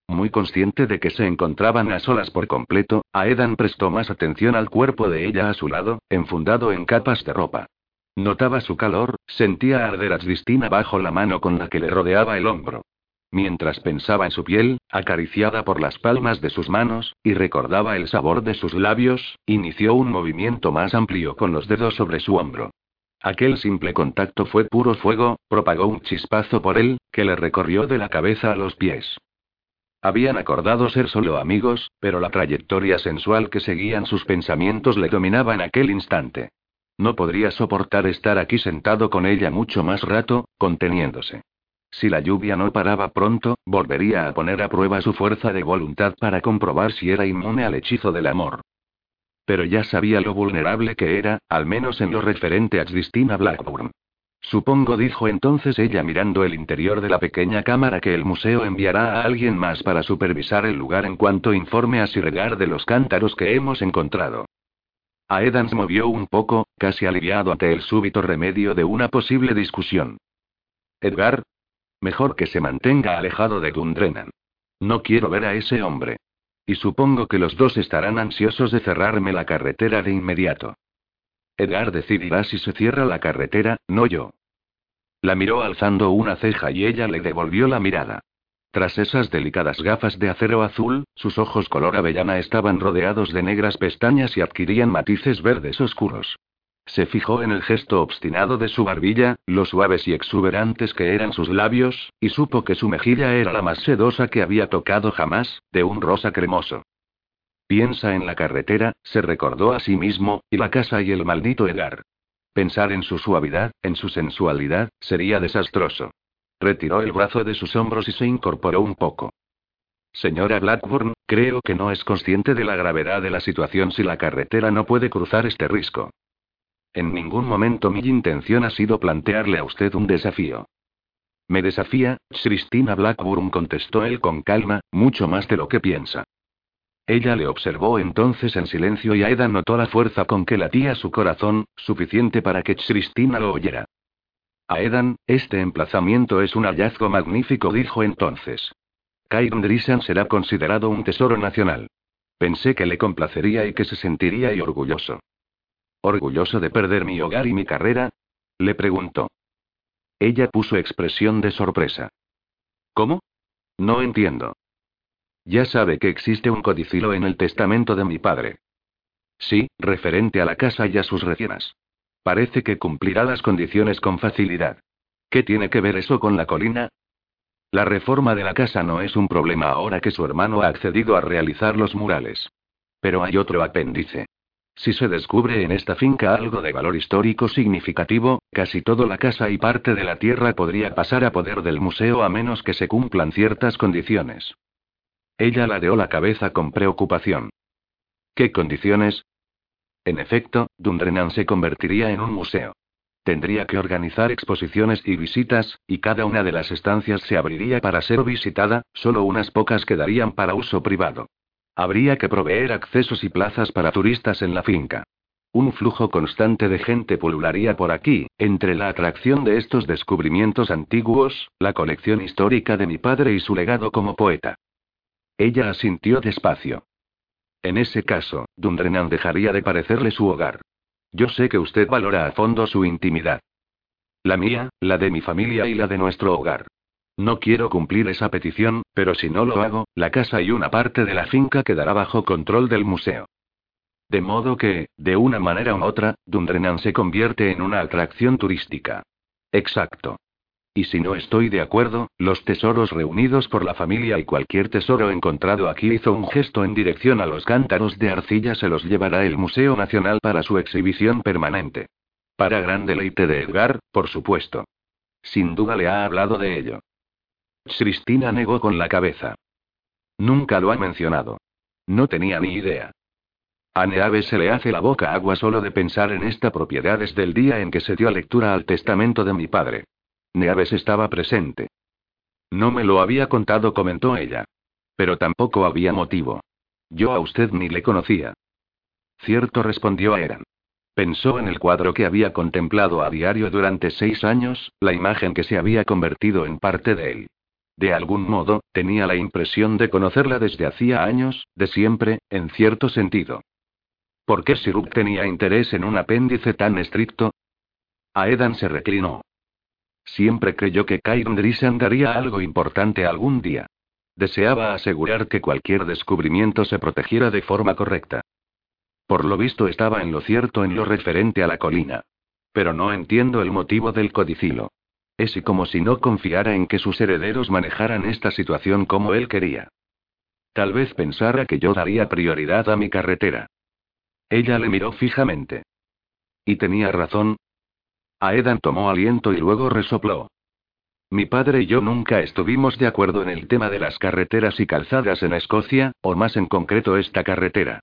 Muy consciente de que se encontraban a solas por completo, Aedan prestó más atención al cuerpo de ella a su lado, enfundado en capas de ropa. Notaba su calor, sentía arder a Cristina bajo la mano con la que le rodeaba el hombro. Mientras pensaba en su piel, acariciada por las palmas de sus manos, y recordaba el sabor de sus labios, inició un movimiento más amplio con los dedos sobre su hombro. Aquel simple contacto fue puro fuego, propagó un chispazo por él, que le recorrió de la cabeza a los pies. Habían acordado ser solo amigos, pero la trayectoria sensual que seguían sus pensamientos le dominaba en aquel instante. No podría soportar estar aquí sentado con ella mucho más rato, conteniéndose. Si la lluvia no paraba pronto, volvería a poner a prueba su fuerza de voluntad para comprobar si era inmune al hechizo del amor pero ya sabía lo vulnerable que era, al menos en lo referente a Christina Blackburn. Supongo, dijo entonces ella mirando el interior de la pequeña cámara que el museo enviará a alguien más para supervisar el lugar en cuanto informe a Sirregar de los cántaros que hemos encontrado. Aedan se movió un poco, casi aliviado ante el súbito remedio de una posible discusión. Edgar. Mejor que se mantenga alejado de Gundrenan. No quiero ver a ese hombre. Y supongo que los dos estarán ansiosos de cerrarme la carretera de inmediato. Edgar decidirá si se cierra la carretera, no yo. La miró alzando una ceja y ella le devolvió la mirada. Tras esas delicadas gafas de acero azul, sus ojos color avellana estaban rodeados de negras pestañas y adquirían matices verdes oscuros. Se fijó en el gesto obstinado de su barbilla, lo suaves y exuberantes que eran sus labios, y supo que su mejilla era la más sedosa que había tocado jamás, de un rosa cremoso. Piensa en la carretera, se recordó a sí mismo, y la casa y el maldito Edgar. Pensar en su suavidad, en su sensualidad, sería desastroso. Retiró el brazo de sus hombros y se incorporó un poco. Señora Blackburn, creo que no es consciente de la gravedad de la situación si la carretera no puede cruzar este risco. En ningún momento mi intención ha sido plantearle a usted un desafío. Me desafía, Christina Blackburn contestó él con calma, mucho más de lo que piensa. Ella le observó entonces en silencio y Aeda notó la fuerza con que latía su corazón, suficiente para que Christina lo oyera. Aedan, este emplazamiento es un hallazgo magnífico, dijo entonces. Drisan será considerado un tesoro nacional. Pensé que le complacería y que se sentiría orgulloso. ¿Orgulloso de perder mi hogar y mi carrera? Le preguntó. Ella puso expresión de sorpresa. ¿Cómo? No entiendo. Ya sabe que existe un codicilo en el testamento de mi padre. Sí, referente a la casa y a sus recinas. Parece que cumplirá las condiciones con facilidad. ¿Qué tiene que ver eso con la colina? La reforma de la casa no es un problema ahora que su hermano ha accedido a realizar los murales. Pero hay otro apéndice. Si se descubre en esta finca algo de valor histórico significativo, casi toda la casa y parte de la tierra podría pasar a poder del museo a menos que se cumplan ciertas condiciones. Ella ladeó la cabeza con preocupación. ¿Qué condiciones? En efecto, Dundrenan se convertiría en un museo. Tendría que organizar exposiciones y visitas, y cada una de las estancias se abriría para ser visitada, solo unas pocas quedarían para uso privado. Habría que proveer accesos y plazas para turistas en la finca. Un flujo constante de gente pulularía por aquí, entre la atracción de estos descubrimientos antiguos, la colección histórica de mi padre y su legado como poeta. Ella asintió despacio. En ese caso, Dundrenan dejaría de parecerle su hogar. Yo sé que usted valora a fondo su intimidad. La mía, la de mi familia y la de nuestro hogar. No quiero cumplir esa petición, pero si no lo hago, la casa y una parte de la finca quedará bajo control del museo. De modo que, de una manera u otra, Dundrenan se convierte en una atracción turística. Exacto. Y si no estoy de acuerdo, los tesoros reunidos por la familia y cualquier tesoro encontrado aquí hizo un gesto en dirección a los cántaros de arcilla se los llevará el Museo Nacional para su exhibición permanente. Para gran deleite de Edgar, por supuesto. Sin duda le ha hablado de ello. Cristina negó con la cabeza. Nunca lo ha mencionado. No tenía ni idea. A Neave se le hace la boca agua solo de pensar en esta propiedad desde el día en que se dio lectura al testamento de mi padre. Neaves estaba presente. No me lo había contado, comentó ella. Pero tampoco había motivo. Yo a usted ni le conocía. Cierto, respondió Aeran. Pensó en el cuadro que había contemplado a diario durante seis años, la imagen que se había convertido en parte de él. De algún modo, tenía la impresión de conocerla desde hacía años, de siempre, en cierto sentido. ¿Por qué Siruk tenía interés en un apéndice tan estricto? Aedan se reclinó. Siempre creyó que Kairn Drisan daría algo importante algún día. Deseaba asegurar que cualquier descubrimiento se protegiera de forma correcta. Por lo visto estaba en lo cierto en lo referente a la colina. Pero no entiendo el motivo del codicilo. Es como si no confiara en que sus herederos manejaran esta situación como él quería. Tal vez pensara que yo daría prioridad a mi carretera. Ella le miró fijamente. Y tenía razón. Aedan tomó aliento y luego resopló. Mi padre y yo nunca estuvimos de acuerdo en el tema de las carreteras y calzadas en Escocia, o más en concreto esta carretera.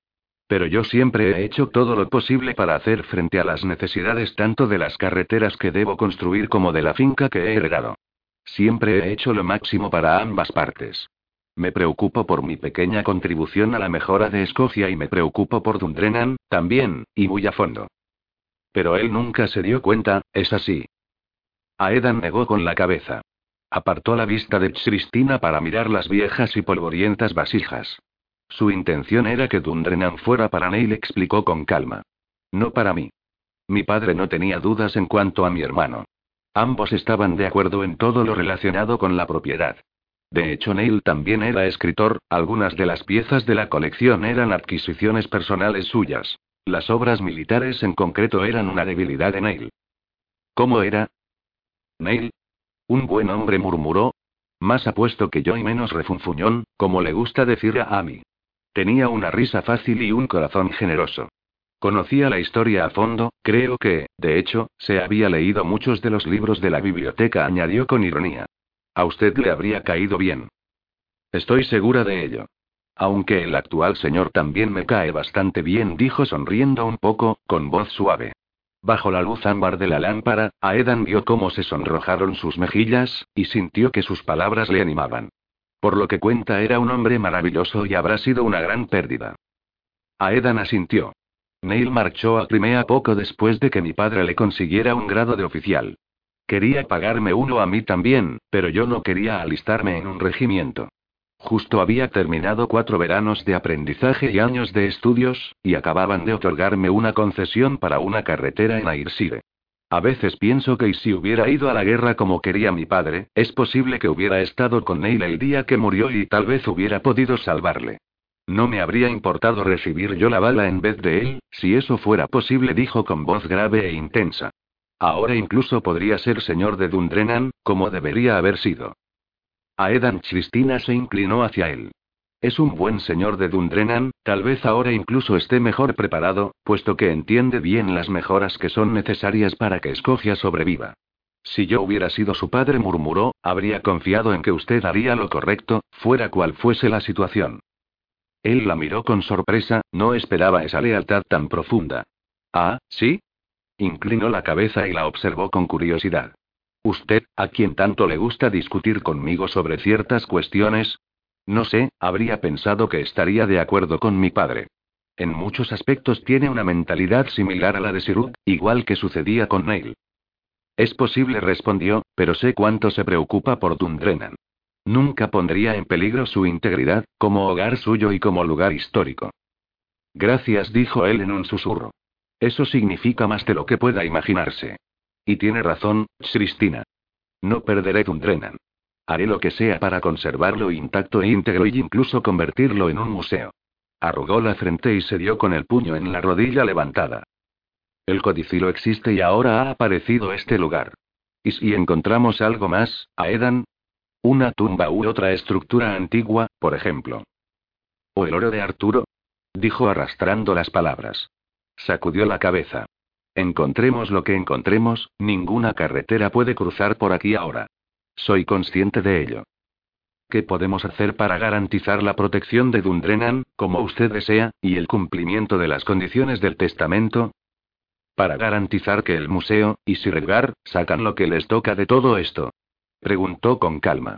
Pero yo siempre he hecho todo lo posible para hacer frente a las necesidades tanto de las carreteras que debo construir como de la finca que he heredado. Siempre he hecho lo máximo para ambas partes. Me preocupo por mi pequeña contribución a la mejora de Escocia y me preocupo por Dundrennan, también, y muy a fondo. Pero él nunca se dio cuenta, es así. Aedan negó con la cabeza. Apartó la vista de Cristina para mirar las viejas y polvorientas vasijas. Su intención era que Dundrennan fuera para Neil, explicó con calma. No para mí. Mi padre no tenía dudas en cuanto a mi hermano. Ambos estaban de acuerdo en todo lo relacionado con la propiedad. De hecho, Neil también era escritor, algunas de las piezas de la colección eran adquisiciones personales suyas. Las obras militares en concreto eran una debilidad de Neil. ¿Cómo era? Neil. Un buen hombre murmuró. Más apuesto que yo y menos refunfuñón, como le gusta decir a Amy. Tenía una risa fácil y un corazón generoso. Conocía la historia a fondo, creo que, de hecho, se había leído muchos de los libros de la biblioteca, añadió con ironía. A usted le habría caído bien. Estoy segura de ello. Aunque el actual señor también me cae bastante bien, dijo sonriendo un poco, con voz suave. Bajo la luz ámbar de la lámpara, Aedan vio cómo se sonrojaron sus mejillas, y sintió que sus palabras le animaban. Por lo que cuenta era un hombre maravilloso y habrá sido una gran pérdida. Aedan asintió. Neil marchó a Crimea poco después de que mi padre le consiguiera un grado de oficial. Quería pagarme uno a mí también, pero yo no quería alistarme en un regimiento. Justo había terminado cuatro veranos de aprendizaje y años de estudios, y acababan de otorgarme una concesión para una carretera en Ayrshire. A veces pienso que si hubiera ido a la guerra como quería mi padre, es posible que hubiera estado con Neil el día que murió y tal vez hubiera podido salvarle. No me habría importado recibir yo la bala en vez de él, si eso fuera posible, dijo con voz grave e intensa. Ahora incluso podría ser señor de Dundrennan, como debería haber sido. Aedan Cristina se inclinó hacia él. Es un buen señor de Dundrennan, tal vez ahora incluso esté mejor preparado, puesto que entiende bien las mejoras que son necesarias para que Escocia sobreviva. Si yo hubiera sido su padre, murmuró, habría confiado en que usted haría lo correcto, fuera cual fuese la situación. Él la miró con sorpresa, no esperaba esa lealtad tan profunda. Ah, ¿sí? Inclinó la cabeza y la observó con curiosidad. Usted, a quien tanto le gusta discutir conmigo sobre ciertas cuestiones. No sé, habría pensado que estaría de acuerdo con mi padre. En muchos aspectos tiene una mentalidad similar a la de Sirut, igual que sucedía con Neil. Es posible, respondió, pero sé cuánto se preocupa por Dundrennan. Nunca pondría en peligro su integridad, como hogar suyo y como lugar histórico. Gracias, dijo él en un susurro. Eso significa más de lo que pueda imaginarse. Y tiene razón, Cristina. No perderé Dundrennan. Haré lo que sea para conservarlo intacto e íntegro y incluso convertirlo en un museo. Arrugó la frente y se dio con el puño en la rodilla levantada. El codicilo existe y ahora ha aparecido este lugar. ¿Y si encontramos algo más, Aedan? Una tumba u otra estructura antigua, por ejemplo. ¿O el oro de Arturo? Dijo arrastrando las palabras. Sacudió la cabeza. Encontremos lo que encontremos, ninguna carretera puede cruzar por aquí ahora. Soy consciente de ello. ¿Qué podemos hacer para garantizar la protección de Dundrennan, como usted desea, y el cumplimiento de las condiciones del testamento? Para garantizar que el museo, y Sirgar, sacan lo que les toca de todo esto. Preguntó con calma.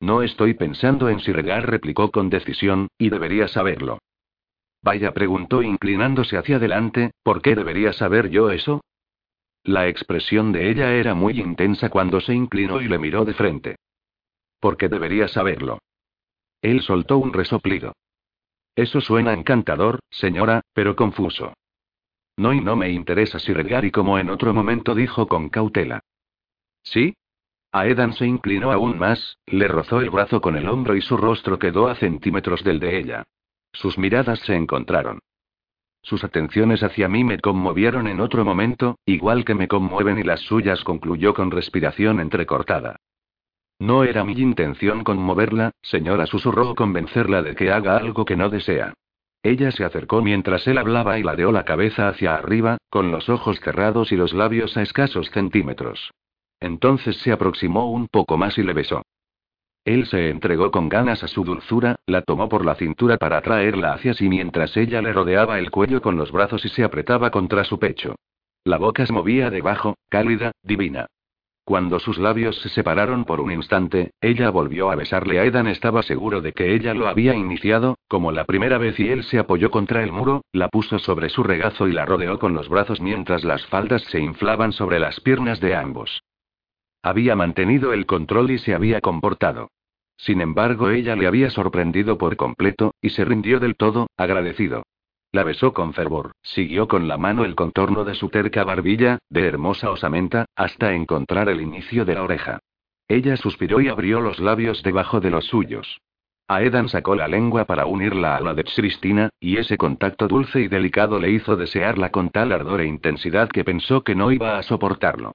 No estoy pensando en si regar, replicó con decisión, y debería saberlo. Vaya, preguntó inclinándose hacia adelante, ¿por qué debería saber yo eso? La expresión de ella era muy intensa cuando se inclinó y le miró de frente. ¿Por qué debería saberlo? Él soltó un resoplido. Eso suena encantador, señora, pero confuso. No y no me interesa si regar y como en otro momento dijo con cautela. ¿Sí? Aedan se inclinó aún más, le rozó el brazo con el hombro y su rostro quedó a centímetros del de ella. Sus miradas se encontraron. Sus atenciones hacia mí me conmovieron en otro momento, igual que me conmueven y las suyas, concluyó con respiración entrecortada. No era mi intención conmoverla, señora, susurró convencerla de que haga algo que no desea. Ella se acercó mientras él hablaba y ladeó la cabeza hacia arriba, con los ojos cerrados y los labios a escasos centímetros. Entonces se aproximó un poco más y le besó. Él se entregó con ganas a su dulzura, la tomó por la cintura para traerla hacia sí mientras ella le rodeaba el cuello con los brazos y se apretaba contra su pecho. La boca se movía debajo, cálida, divina. Cuando sus labios se separaron por un instante, ella volvió a besarle a Edan. Estaba seguro de que ella lo había iniciado, como la primera vez, y él se apoyó contra el muro, la puso sobre su regazo y la rodeó con los brazos mientras las faldas se inflaban sobre las piernas de ambos. Había mantenido el control y se había comportado. Sin embargo, ella le había sorprendido por completo, y se rindió del todo, agradecido. La besó con fervor, siguió con la mano el contorno de su terca barbilla, de hermosa osamenta, hasta encontrar el inicio de la oreja. Ella suspiró y abrió los labios debajo de los suyos. Aedan sacó la lengua para unirla a la de Cristina, y ese contacto dulce y delicado le hizo desearla con tal ardor e intensidad que pensó que no iba a soportarlo.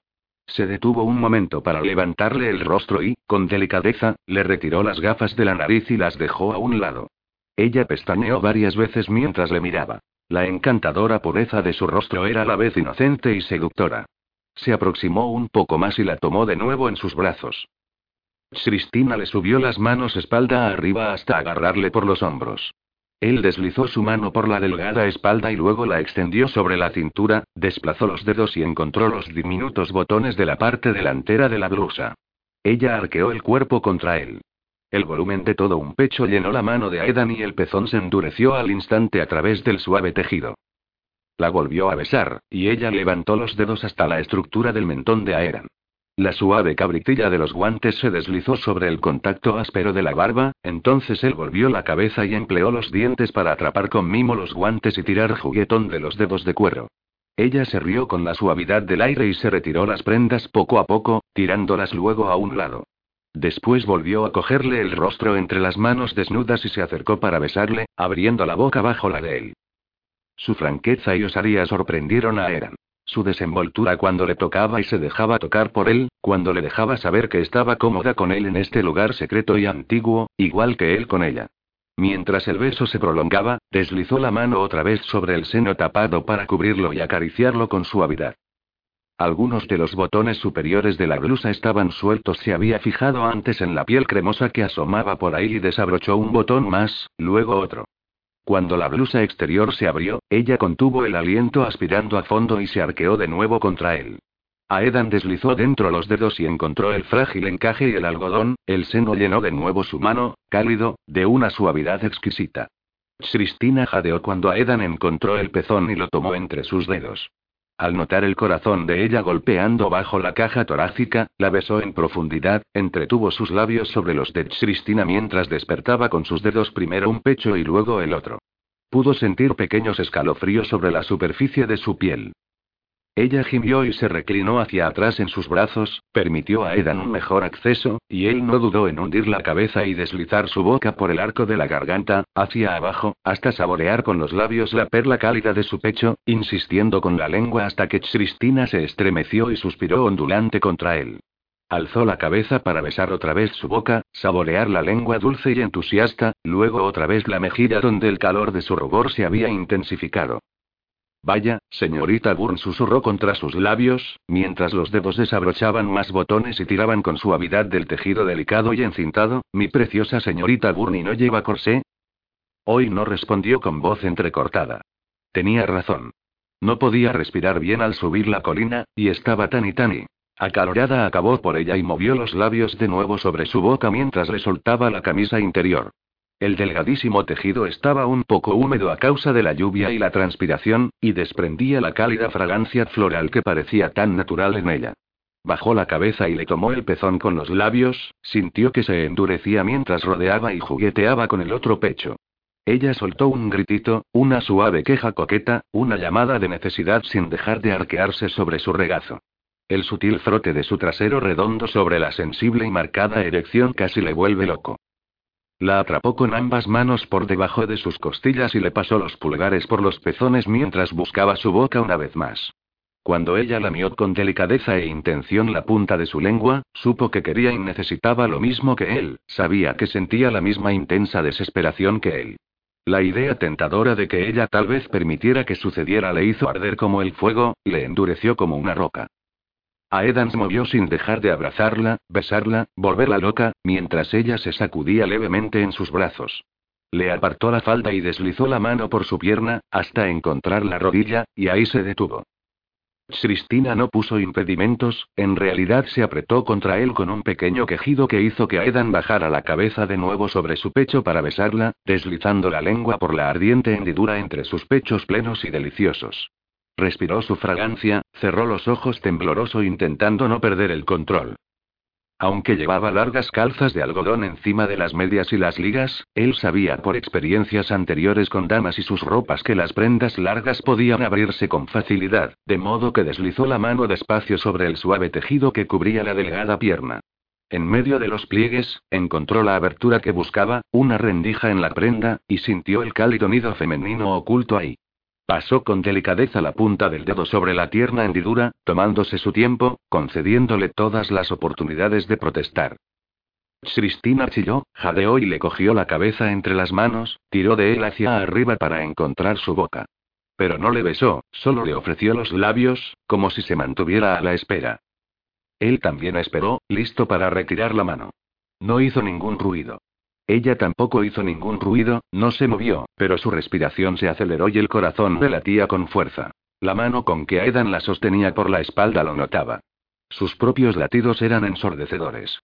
Se detuvo un momento para levantarle el rostro y, con delicadeza, le retiró las gafas de la nariz y las dejó a un lado. Ella pestañeó varias veces mientras le miraba. La encantadora pureza de su rostro era a la vez inocente y seductora. Se aproximó un poco más y la tomó de nuevo en sus brazos. Cristina le subió las manos espalda arriba hasta agarrarle por los hombros. Él deslizó su mano por la delgada espalda y luego la extendió sobre la cintura, desplazó los dedos y encontró los diminutos botones de la parte delantera de la blusa. Ella arqueó el cuerpo contra él. El volumen de todo un pecho llenó la mano de Aidan y el pezón se endureció al instante a través del suave tejido. La volvió a besar, y ella levantó los dedos hasta la estructura del mentón de Aedan. La suave cabritilla de los guantes se deslizó sobre el contacto áspero de la barba, entonces él volvió la cabeza y empleó los dientes para atrapar con mimo los guantes y tirar juguetón de los dedos de cuero. Ella se rió con la suavidad del aire y se retiró las prendas poco a poco, tirándolas luego a un lado. Después volvió a cogerle el rostro entre las manos desnudas y se acercó para besarle, abriendo la boca bajo la de él. Su franqueza y osadía sorprendieron a Eran. Su desenvoltura cuando le tocaba y se dejaba tocar por él, cuando le dejaba saber que estaba cómoda con él en este lugar secreto y antiguo, igual que él con ella. Mientras el beso se prolongaba, deslizó la mano otra vez sobre el seno tapado para cubrirlo y acariciarlo con suavidad. Algunos de los botones superiores de la blusa estaban sueltos. Se había fijado antes en la piel cremosa que asomaba por ahí y desabrochó un botón más, luego otro. Cuando la blusa exterior se abrió, ella contuvo el aliento aspirando a fondo y se arqueó de nuevo contra él. Aedan deslizó dentro los dedos y encontró el frágil encaje y el algodón, el seno llenó de nuevo su mano, cálido, de una suavidad exquisita. Cristina jadeó cuando Aedan encontró el pezón y lo tomó entre sus dedos. Al notar el corazón de ella golpeando bajo la caja torácica, la besó en profundidad, entretuvo sus labios sobre los de Cristina mientras despertaba con sus dedos primero un pecho y luego el otro. Pudo sentir pequeños escalofríos sobre la superficie de su piel. Ella gimió y se reclinó hacia atrás en sus brazos, permitió a Edan un mejor acceso, y él no dudó en hundir la cabeza y deslizar su boca por el arco de la garganta, hacia abajo, hasta saborear con los labios la perla cálida de su pecho, insistiendo con la lengua hasta que Cristina se estremeció y suspiró ondulante contra él. Alzó la cabeza para besar otra vez su boca, saborear la lengua dulce y entusiasta, luego otra vez la mejilla donde el calor de su rubor se había intensificado. Vaya, señorita Burn susurró contra sus labios, mientras los dedos desabrochaban más botones y tiraban con suavidad del tejido delicado y encintado, mi preciosa señorita Burn no lleva corsé. Hoy no respondió con voz entrecortada. Tenía razón. No podía respirar bien al subir la colina, y estaba tan y tan y. Acalorada acabó por ella y movió los labios de nuevo sobre su boca mientras le soltaba la camisa interior. El delgadísimo tejido estaba un poco húmedo a causa de la lluvia y la transpiración, y desprendía la cálida fragancia floral que parecía tan natural en ella. Bajó la cabeza y le tomó el pezón con los labios, sintió que se endurecía mientras rodeaba y jugueteaba con el otro pecho. Ella soltó un gritito, una suave queja coqueta, una llamada de necesidad sin dejar de arquearse sobre su regazo. El sutil frote de su trasero redondo sobre la sensible y marcada erección casi le vuelve loco. La atrapó con ambas manos por debajo de sus costillas y le pasó los pulgares por los pezones mientras buscaba su boca una vez más. Cuando ella lamió con delicadeza e intención la punta de su lengua, supo que quería y necesitaba lo mismo que él, sabía que sentía la misma intensa desesperación que él. La idea tentadora de que ella tal vez permitiera que sucediera le hizo arder como el fuego, le endureció como una roca. Aedan se movió sin dejar de abrazarla, besarla, volverla loca, mientras ella se sacudía levemente en sus brazos. Le apartó la falda y deslizó la mano por su pierna, hasta encontrar la rodilla, y ahí se detuvo. Cristina no puso impedimentos, en realidad se apretó contra él con un pequeño quejido que hizo que Aedan bajara la cabeza de nuevo sobre su pecho para besarla, deslizando la lengua por la ardiente hendidura entre sus pechos plenos y deliciosos. Respiró su fragancia, cerró los ojos tembloroso intentando no perder el control. Aunque llevaba largas calzas de algodón encima de las medias y las ligas, él sabía por experiencias anteriores con damas y sus ropas que las prendas largas podían abrirse con facilidad, de modo que deslizó la mano despacio sobre el suave tejido que cubría la delgada pierna. En medio de los pliegues, encontró la abertura que buscaba, una rendija en la prenda, y sintió el cálido nido femenino oculto ahí. Pasó con delicadeza la punta del dedo sobre la tierna hendidura, tomándose su tiempo, concediéndole todas las oportunidades de protestar. Cristina chilló, jadeó y le cogió la cabeza entre las manos, tiró de él hacia arriba para encontrar su boca. Pero no le besó, solo le ofreció los labios, como si se mantuviera a la espera. Él también esperó, listo para retirar la mano. No hizo ningún ruido. Ella tampoco hizo ningún ruido, no se movió, pero su respiración se aceleró y el corazón le latía con fuerza. La mano con que Aidan la sostenía por la espalda lo notaba. Sus propios latidos eran ensordecedores.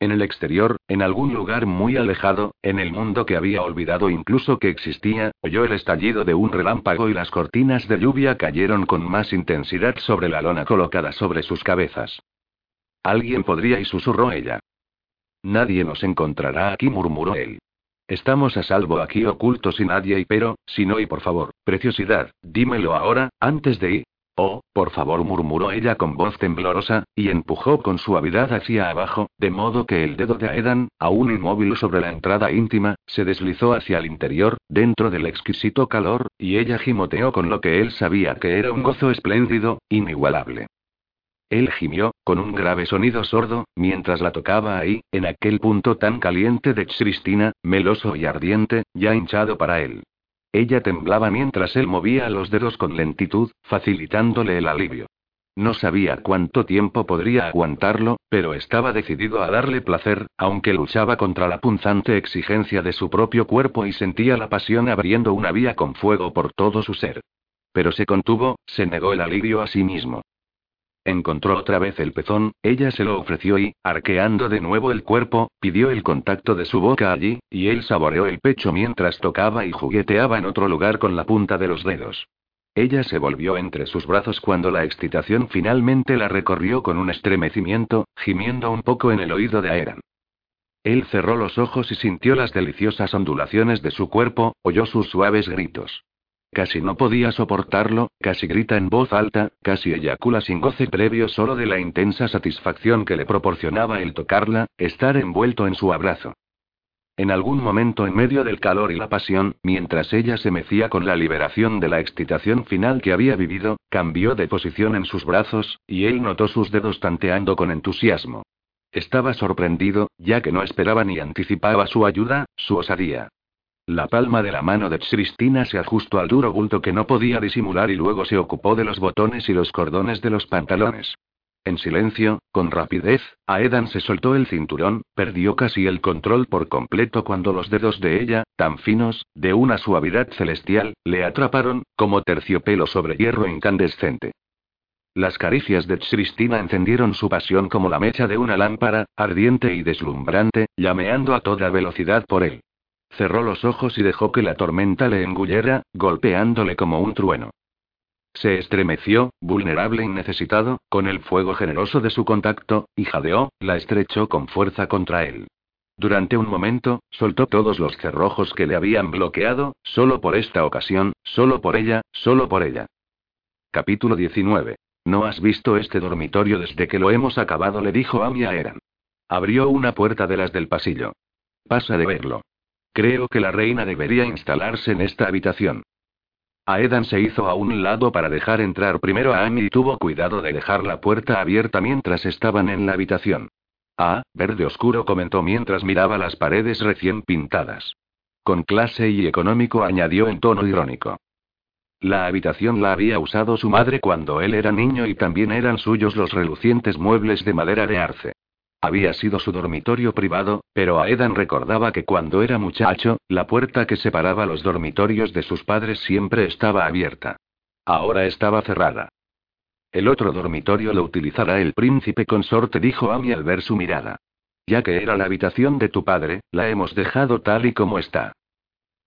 En el exterior, en algún lugar muy alejado, en el mundo que había olvidado incluso que existía, oyó el estallido de un relámpago y las cortinas de lluvia cayeron con más intensidad sobre la lona colocada sobre sus cabezas. Alguien podría y susurró ella. Nadie nos encontrará aquí, murmuró él. Estamos a salvo aquí ocultos y nadie y pero, si no y por favor, preciosidad, dímelo ahora, antes de ir. Oh, por favor, murmuró ella con voz temblorosa, y empujó con suavidad hacia abajo, de modo que el dedo de Aedan, aún inmóvil sobre la entrada íntima, se deslizó hacia el interior, dentro del exquisito calor, y ella gimoteó con lo que él sabía que era un gozo espléndido, inigualable. Él gimió, con un grave sonido sordo, mientras la tocaba ahí, en aquel punto tan caliente de Cristina, meloso y ardiente, ya hinchado para él. Ella temblaba mientras él movía los dedos con lentitud, facilitándole el alivio. No sabía cuánto tiempo podría aguantarlo, pero estaba decidido a darle placer, aunque luchaba contra la punzante exigencia de su propio cuerpo y sentía la pasión abriendo una vía con fuego por todo su ser. Pero se contuvo, se negó el alivio a sí mismo. Encontró otra vez el pezón, ella se lo ofreció y, arqueando de nuevo el cuerpo, pidió el contacto de su boca allí, y él saboreó el pecho mientras tocaba y jugueteaba en otro lugar con la punta de los dedos. Ella se volvió entre sus brazos cuando la excitación finalmente la recorrió con un estremecimiento, gimiendo un poco en el oído de Aeran. Él cerró los ojos y sintió las deliciosas ondulaciones de su cuerpo, oyó sus suaves gritos. Casi no podía soportarlo, casi grita en voz alta, casi eyacula sin goce previo solo de la intensa satisfacción que le proporcionaba el tocarla, estar envuelto en su abrazo. En algún momento en medio del calor y la pasión, mientras ella se mecía con la liberación de la excitación final que había vivido, cambió de posición en sus brazos, y él notó sus dedos tanteando con entusiasmo. Estaba sorprendido, ya que no esperaba ni anticipaba su ayuda, su osadía. La palma de la mano de Cristina se ajustó al duro bulto que no podía disimular y luego se ocupó de los botones y los cordones de los pantalones. En silencio, con rapidez, Aedan se soltó el cinturón, perdió casi el control por completo cuando los dedos de ella, tan finos, de una suavidad celestial, le atraparon, como terciopelo sobre hierro incandescente. Las caricias de Cristina encendieron su pasión como la mecha de una lámpara, ardiente y deslumbrante, llameando a toda velocidad por él. Cerró los ojos y dejó que la tormenta le engullera, golpeándole como un trueno. Se estremeció, vulnerable y necesitado, con el fuego generoso de su contacto, y jadeó, la estrechó con fuerza contra él. Durante un momento, soltó todos los cerrojos que le habían bloqueado, solo por esta ocasión, solo por ella, solo por ella. Capítulo 19. No has visto este dormitorio desde que lo hemos acabado, le dijo Amy a Eran. Abrió una puerta de las del pasillo. Pasa de verlo. Creo que la reina debería instalarse en esta habitación. Aedan se hizo a un lado para dejar entrar primero a Amy y tuvo cuidado de dejar la puerta abierta mientras estaban en la habitación. Ah, verde oscuro comentó mientras miraba las paredes recién pintadas. Con clase y económico añadió en tono irónico. La habitación la había usado su madre cuando él era niño y también eran suyos los relucientes muebles de madera de arce. Había sido su dormitorio privado, pero Aedan recordaba que cuando era muchacho, la puerta que separaba los dormitorios de sus padres siempre estaba abierta. Ahora estaba cerrada. El otro dormitorio lo utilizará el príncipe consorte, dijo Amy al ver su mirada. Ya que era la habitación de tu padre, la hemos dejado tal y como está.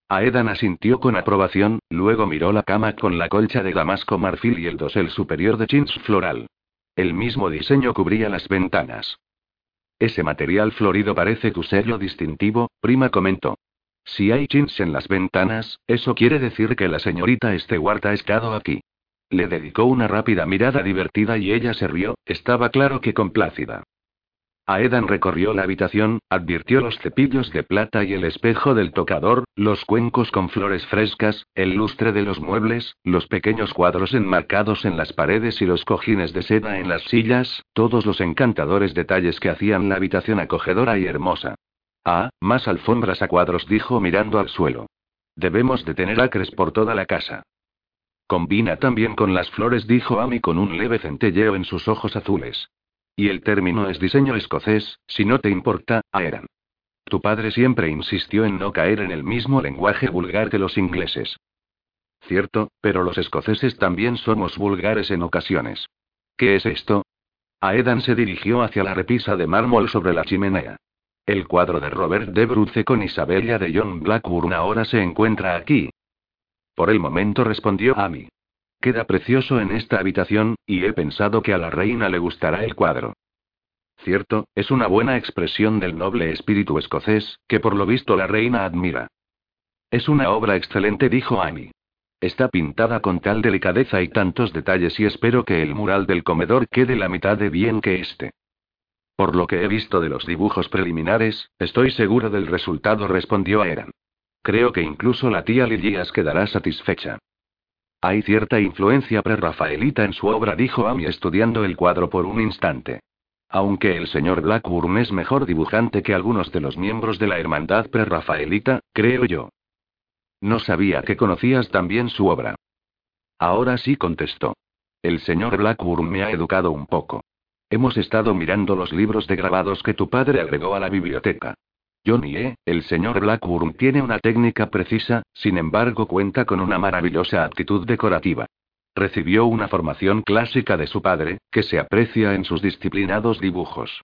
Aedan asintió con aprobación, luego miró la cama con la colcha de damasco marfil y el dosel superior de chintz floral. El mismo diseño cubría las ventanas. Ese material florido parece tu sello distintivo, prima comentó. Si hay chintz en las ventanas, eso quiere decir que la señorita Stewart ha estado aquí. Le dedicó una rápida mirada divertida y ella se rió, estaba claro que complácida. Aedan recorrió la habitación, advirtió los cepillos de plata y el espejo del tocador, los cuencos con flores frescas, el lustre de los muebles, los pequeños cuadros enmarcados en las paredes y los cojines de seda en las sillas, todos los encantadores detalles que hacían la habitación acogedora y hermosa. Ah, más alfombras a cuadros, dijo mirando al suelo. Debemos de tener acres por toda la casa. Combina también con las flores, dijo Amy con un leve centelleo en sus ojos azules. Y el término es diseño escocés, si no te importa, Aeran. Tu padre siempre insistió en no caer en el mismo lenguaje vulgar que los ingleses. Cierto, pero los escoceses también somos vulgares en ocasiones. ¿Qué es esto? Aedan se dirigió hacia la repisa de mármol sobre la chimenea. El cuadro de Robert de Bruce con Isabella de John Blackburn ahora se encuentra aquí. Por el momento respondió Amy. Queda precioso en esta habitación, y he pensado que a la reina le gustará el cuadro. Cierto, es una buena expresión del noble espíritu escocés, que por lo visto la reina admira. Es una obra excelente, dijo Amy. Está pintada con tal delicadeza y tantos detalles y espero que el mural del comedor quede la mitad de bien que este. Por lo que he visto de los dibujos preliminares, estoy seguro del resultado, respondió Aeran. Creo que incluso la tía Lilias quedará satisfecha. Hay cierta influencia prerrafaelita en su obra, dijo Amy estudiando el cuadro por un instante. Aunque el señor Blackburn es mejor dibujante que algunos de los miembros de la hermandad prerrafaelita, creo yo. No sabía que conocías también su obra. Ahora sí contestó. El señor Blackburn me ha educado un poco. Hemos estado mirando los libros de grabados que tu padre agregó a la biblioteca. Johnny E., el señor Blackburn tiene una técnica precisa, sin embargo cuenta con una maravillosa aptitud decorativa. Recibió una formación clásica de su padre, que se aprecia en sus disciplinados dibujos.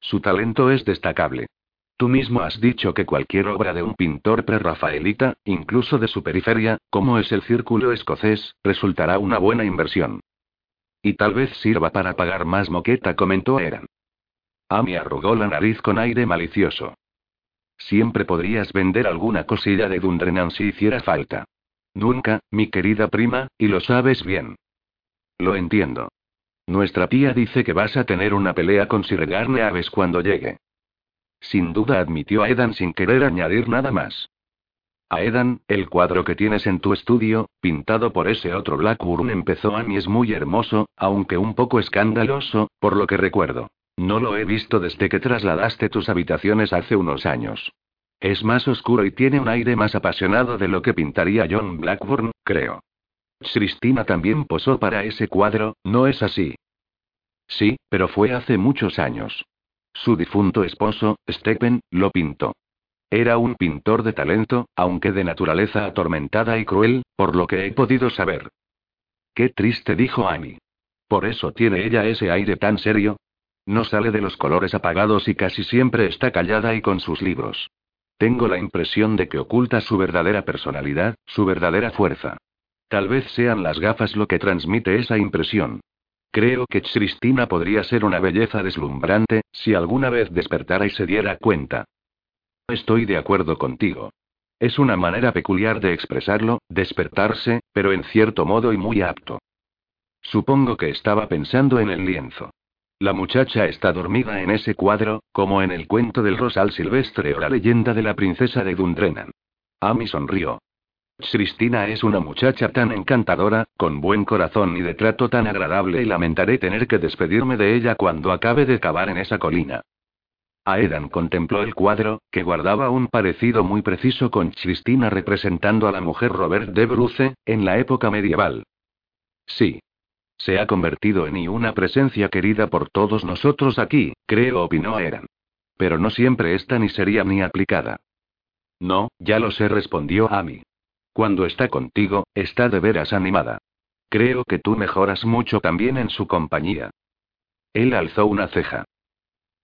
Su talento es destacable. Tú mismo has dicho que cualquier obra de un pintor prerrafaelita, incluso de su periferia, como es el círculo escocés, resultará una buena inversión. Y tal vez sirva para pagar más moqueta, comentó Eran. Amy arrugó la nariz con aire malicioso. Siempre podrías vender alguna cosilla de Dundrenan si hiciera falta. Nunca, mi querida prima, y lo sabes bien. Lo entiendo. Nuestra tía dice que vas a tener una pelea con Sir Aves cuando llegue. Sin duda admitió Aedan sin querer añadir nada más. Aedan, el cuadro que tienes en tu estudio, pintado por ese otro Blackburn empezó a mí es muy hermoso, aunque un poco escandaloso, por lo que recuerdo. No lo he visto desde que trasladaste tus habitaciones hace unos años. Es más oscuro y tiene un aire más apasionado de lo que pintaría John Blackburn, creo. Cristina también posó para ese cuadro, ¿no es así? Sí, pero fue hace muchos años. Su difunto esposo, Stephen, lo pintó. Era un pintor de talento, aunque de naturaleza atormentada y cruel, por lo que he podido saber. Qué triste, dijo Amy. Por eso tiene ella ese aire tan serio, no sale de los colores apagados y casi siempre está callada y con sus libros. Tengo la impresión de que oculta su verdadera personalidad, su verdadera fuerza. Tal vez sean las gafas lo que transmite esa impresión. Creo que Cristina podría ser una belleza deslumbrante, si alguna vez despertara y se diera cuenta. Estoy de acuerdo contigo. Es una manera peculiar de expresarlo, despertarse, pero en cierto modo y muy apto. Supongo que estaba pensando en el lienzo. La muchacha está dormida en ese cuadro, como en el cuento del rosal silvestre o la leyenda de la princesa de Dundrenan. Amy sonrió. Cristina es una muchacha tan encantadora, con buen corazón y de trato tan agradable y lamentaré tener que despedirme de ella cuando acabe de cavar en esa colina. Aedan contempló el cuadro, que guardaba un parecido muy preciso con Cristina representando a la mujer Robert de Bruce, en la época medieval. Sí, se ha convertido en y una presencia querida por todos nosotros aquí, creo, opinó Eran. Pero no siempre está ni seria ni aplicada. No, ya lo sé, respondió Amy. Cuando está contigo, está de veras animada. Creo que tú mejoras mucho también en su compañía. Él alzó una ceja.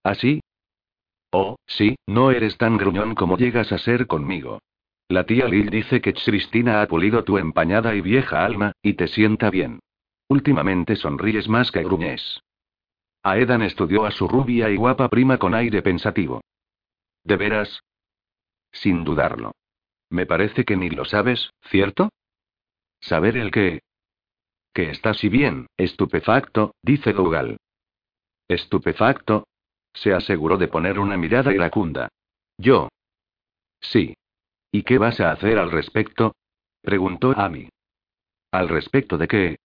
¿Así? Oh, sí, no eres tan gruñón como llegas a ser conmigo. La tía Lil dice que Cristina ha pulido tu empañada y vieja alma, y te sienta bien. Últimamente sonríes más que gruñes. Aedan estudió a su rubia y guapa prima con aire pensativo. ¿De veras? Sin dudarlo. Me parece que ni lo sabes, ¿cierto? ¿Saber el qué? Que estás y bien, estupefacto, dice Dougal. Estupefacto. Se aseguró de poner una mirada iracunda. Yo. Sí. ¿Y qué vas a hacer al respecto? preguntó Amy. ¿Al respecto de qué?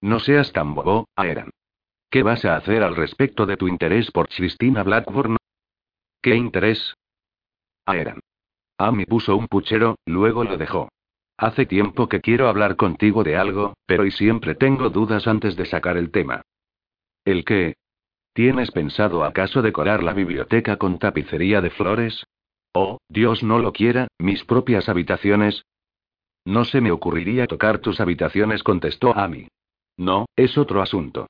No seas tan bobo, Aeran. ¿Qué vas a hacer al respecto de tu interés por Christina Blackburn? ¿Qué interés? Aeran. Amy puso un puchero, luego lo dejó. Hace tiempo que quiero hablar contigo de algo, pero y siempre tengo dudas antes de sacar el tema. ¿El qué? ¿Tienes pensado acaso decorar la biblioteca con tapicería de flores? Oh, Dios no lo quiera, mis propias habitaciones. No se me ocurriría tocar tus habitaciones, contestó Amy. No, es otro asunto.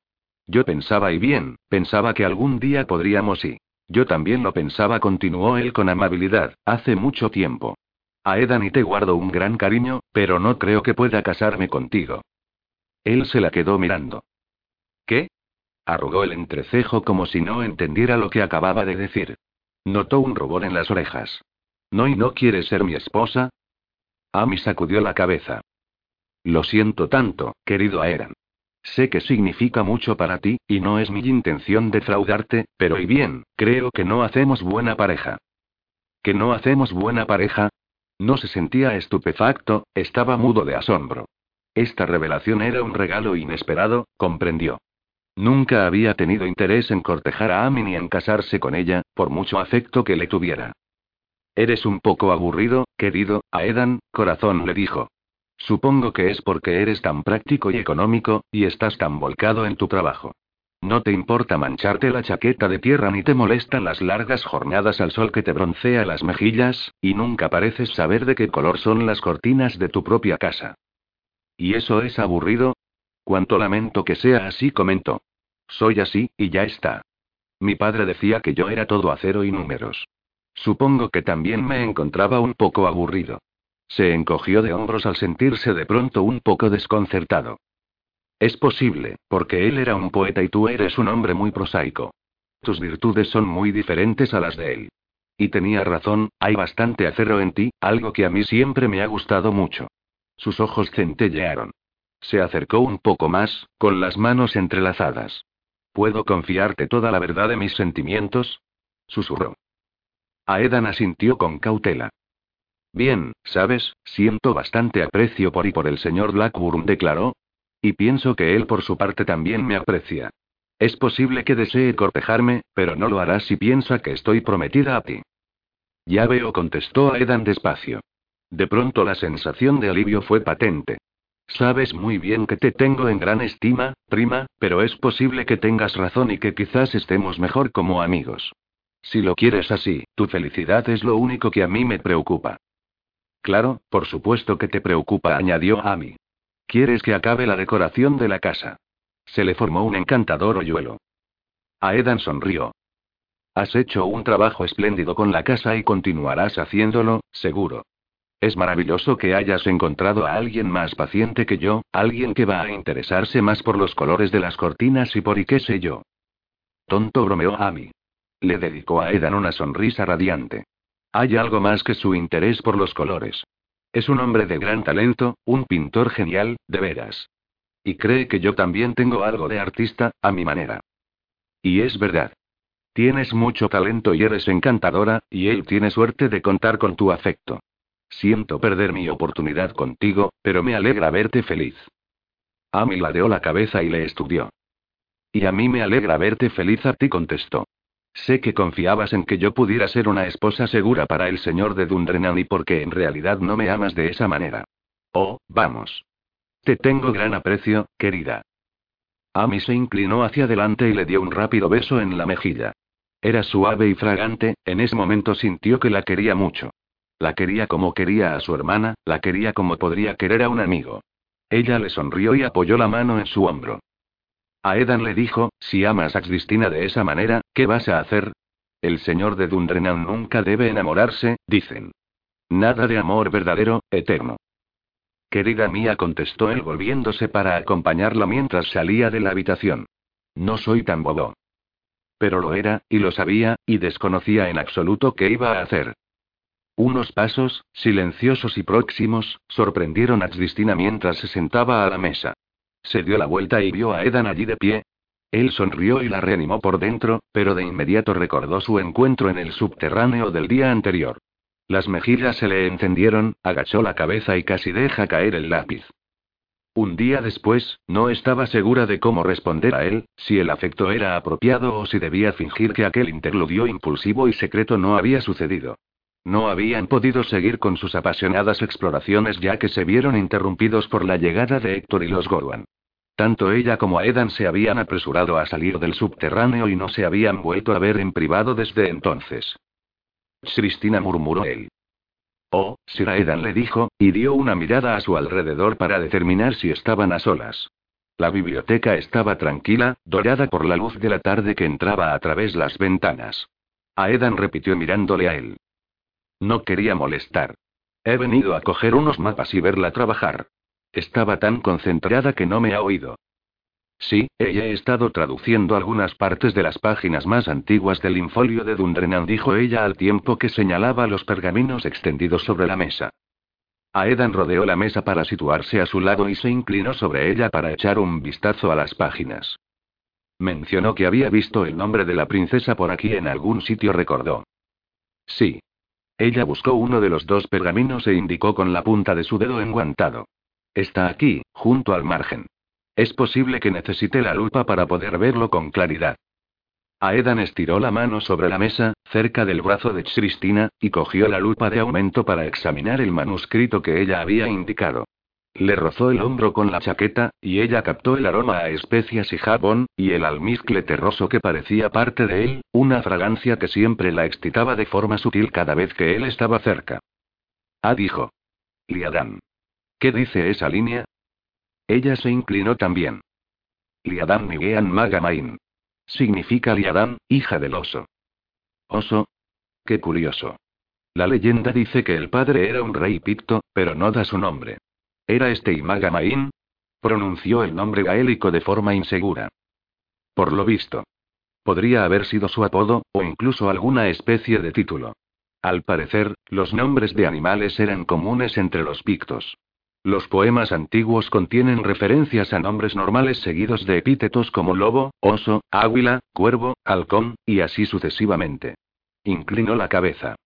Yo pensaba y bien, pensaba que algún día podríamos y. Yo también lo pensaba, continuó él con amabilidad, hace mucho tiempo. A Edan y te guardo un gran cariño, pero no creo que pueda casarme contigo. Él se la quedó mirando. ¿Qué? Arrugó el entrecejo como si no entendiera lo que acababa de decir. Notó un rubor en las orejas. ¿No y no quieres ser mi esposa? Amy sacudió la cabeza. Lo siento tanto, querido Aeran. Sé que significa mucho para ti, y no es mi intención defraudarte, pero y bien, creo que no hacemos buena pareja. ¿Que no hacemos buena pareja? No se sentía estupefacto, estaba mudo de asombro. Esta revelación era un regalo inesperado, comprendió. Nunca había tenido interés en cortejar a Amy ni en casarse con ella, por mucho afecto que le tuviera. Eres un poco aburrido, querido, Aedan, corazón le dijo. Supongo que es porque eres tan práctico y económico, y estás tan volcado en tu trabajo. No te importa mancharte la chaqueta de tierra ni te molestan las largas jornadas al sol que te broncea las mejillas, y nunca pareces saber de qué color son las cortinas de tu propia casa. ¿Y eso es aburrido? Cuánto lamento que sea así, comentó. Soy así, y ya está. Mi padre decía que yo era todo acero y números. Supongo que también me encontraba un poco aburrido. Se encogió de hombros al sentirse de pronto un poco desconcertado. Es posible, porque él era un poeta y tú eres un hombre muy prosaico. Tus virtudes son muy diferentes a las de él. Y tenía razón, hay bastante acero en ti, algo que a mí siempre me ha gustado mucho. Sus ojos centellearon. Se acercó un poco más, con las manos entrelazadas. ¿Puedo confiarte toda la verdad de mis sentimientos? Susurró. Aedan asintió con cautela. Bien, sabes, siento bastante aprecio por y por el señor Blackburn, declaró. Y pienso que él por su parte también me aprecia. Es posible que desee cortejarme, pero no lo hará si piensa que estoy prometida a ti. Ya veo, contestó Aedan despacio. De pronto la sensación de alivio fue patente. Sabes muy bien que te tengo en gran estima, prima, pero es posible que tengas razón y que quizás estemos mejor como amigos. Si lo quieres así, tu felicidad es lo único que a mí me preocupa. Claro, por supuesto que te preocupa, añadió Amy. ¿Quieres que acabe la decoración de la casa? Se le formó un encantador hoyuelo. Aedan sonrió. Has hecho un trabajo espléndido con la casa y continuarás haciéndolo, seguro. Es maravilloso que hayas encontrado a alguien más paciente que yo, alguien que va a interesarse más por los colores de las cortinas y por y qué sé yo. Tonto bromeó Amy. Le dedicó a Edan una sonrisa radiante. Hay algo más que su interés por los colores. Es un hombre de gran talento, un pintor genial, de veras. Y cree que yo también tengo algo de artista, a mi manera. Y es verdad. Tienes mucho talento y eres encantadora, y él tiene suerte de contar con tu afecto. Siento perder mi oportunidad contigo, pero me alegra verte feliz. Amy ladeó la cabeza y le estudió. Y a mí me alegra verte feliz a ti, contestó. Sé que confiabas en que yo pudiera ser una esposa segura para el señor de Dundrennan y porque en realidad no me amas de esa manera. Oh, vamos. Te tengo gran aprecio, querida. Amy se inclinó hacia adelante y le dio un rápido beso en la mejilla. Era suave y fragante, en ese momento sintió que la quería mucho. La quería como quería a su hermana, la quería como podría querer a un amigo. Ella le sonrió y apoyó la mano en su hombro. Aedan le dijo, si amas a Cristina de esa manera, ¿qué vas a hacer? El señor de Dundrenan nunca debe enamorarse, dicen. Nada de amor verdadero, eterno. Querida mía, contestó él volviéndose para acompañarla mientras salía de la habitación. No soy tan bobo. Pero lo era, y lo sabía, y desconocía en absoluto qué iba a hacer. Unos pasos, silenciosos y próximos, sorprendieron a Cristina mientras se sentaba a la mesa. Se dio la vuelta y vio a Edan allí de pie. Él sonrió y la reanimó por dentro, pero de inmediato recordó su encuentro en el subterráneo del día anterior. Las mejillas se le encendieron, agachó la cabeza y casi deja caer el lápiz. Un día después, no estaba segura de cómo responder a él, si el afecto era apropiado o si debía fingir que aquel interludio impulsivo y secreto no había sucedido. No habían podido seguir con sus apasionadas exploraciones ya que se vieron interrumpidos por la llegada de Héctor y los Gorwan. Tanto ella como Edan se habían apresurado a salir del subterráneo y no se habían vuelto a ver en privado desde entonces. Cristina murmuró él. Oh, Sir Edan le dijo, y dio una mirada a su alrededor para determinar si estaban a solas. La biblioteca estaba tranquila, dorada por la luz de la tarde que entraba a través las ventanas. Aedan repitió mirándole a él. No quería molestar. He venido a coger unos mapas y verla trabajar. Estaba tan concentrada que no me ha oído. Sí, ella he estado traduciendo algunas partes de las páginas más antiguas del infolio de Dundrenan, dijo ella al tiempo que señalaba los pergaminos extendidos sobre la mesa. Aedan rodeó la mesa para situarse a su lado y se inclinó sobre ella para echar un vistazo a las páginas. Mencionó que había visto el nombre de la princesa por aquí en algún sitio, recordó. Sí. Ella buscó uno de los dos pergaminos e indicó con la punta de su dedo enguantado. Está aquí, junto al margen. Es posible que necesite la lupa para poder verlo con claridad. Aedan estiró la mano sobre la mesa, cerca del brazo de Cristina, y cogió la lupa de aumento para examinar el manuscrito que ella había indicado. Le rozó el hombro con la chaqueta, y ella captó el aroma a especias y jabón, y el almizcle terroso que parecía parte de él, una fragancia que siempre la excitaba de forma sutil cada vez que él estaba cerca. Ah, dijo. Liadán. ¿Qué dice esa línea? Ella se inclinó también. Liadán Nigean Magamain. Significa Liadán, hija del oso. ¿Oso? Qué curioso. La leyenda dice que el padre era un rey picto, pero no da su nombre. ¿Era este Imagamain? Pronunció el nombre gaélico de forma insegura. Por lo visto. Podría haber sido su apodo, o incluso alguna especie de título. Al parecer, los nombres de animales eran comunes entre los pictos. Los poemas antiguos contienen referencias a nombres normales seguidos de epítetos como lobo, oso, águila, cuervo, halcón, y así sucesivamente. Inclinó la cabeza.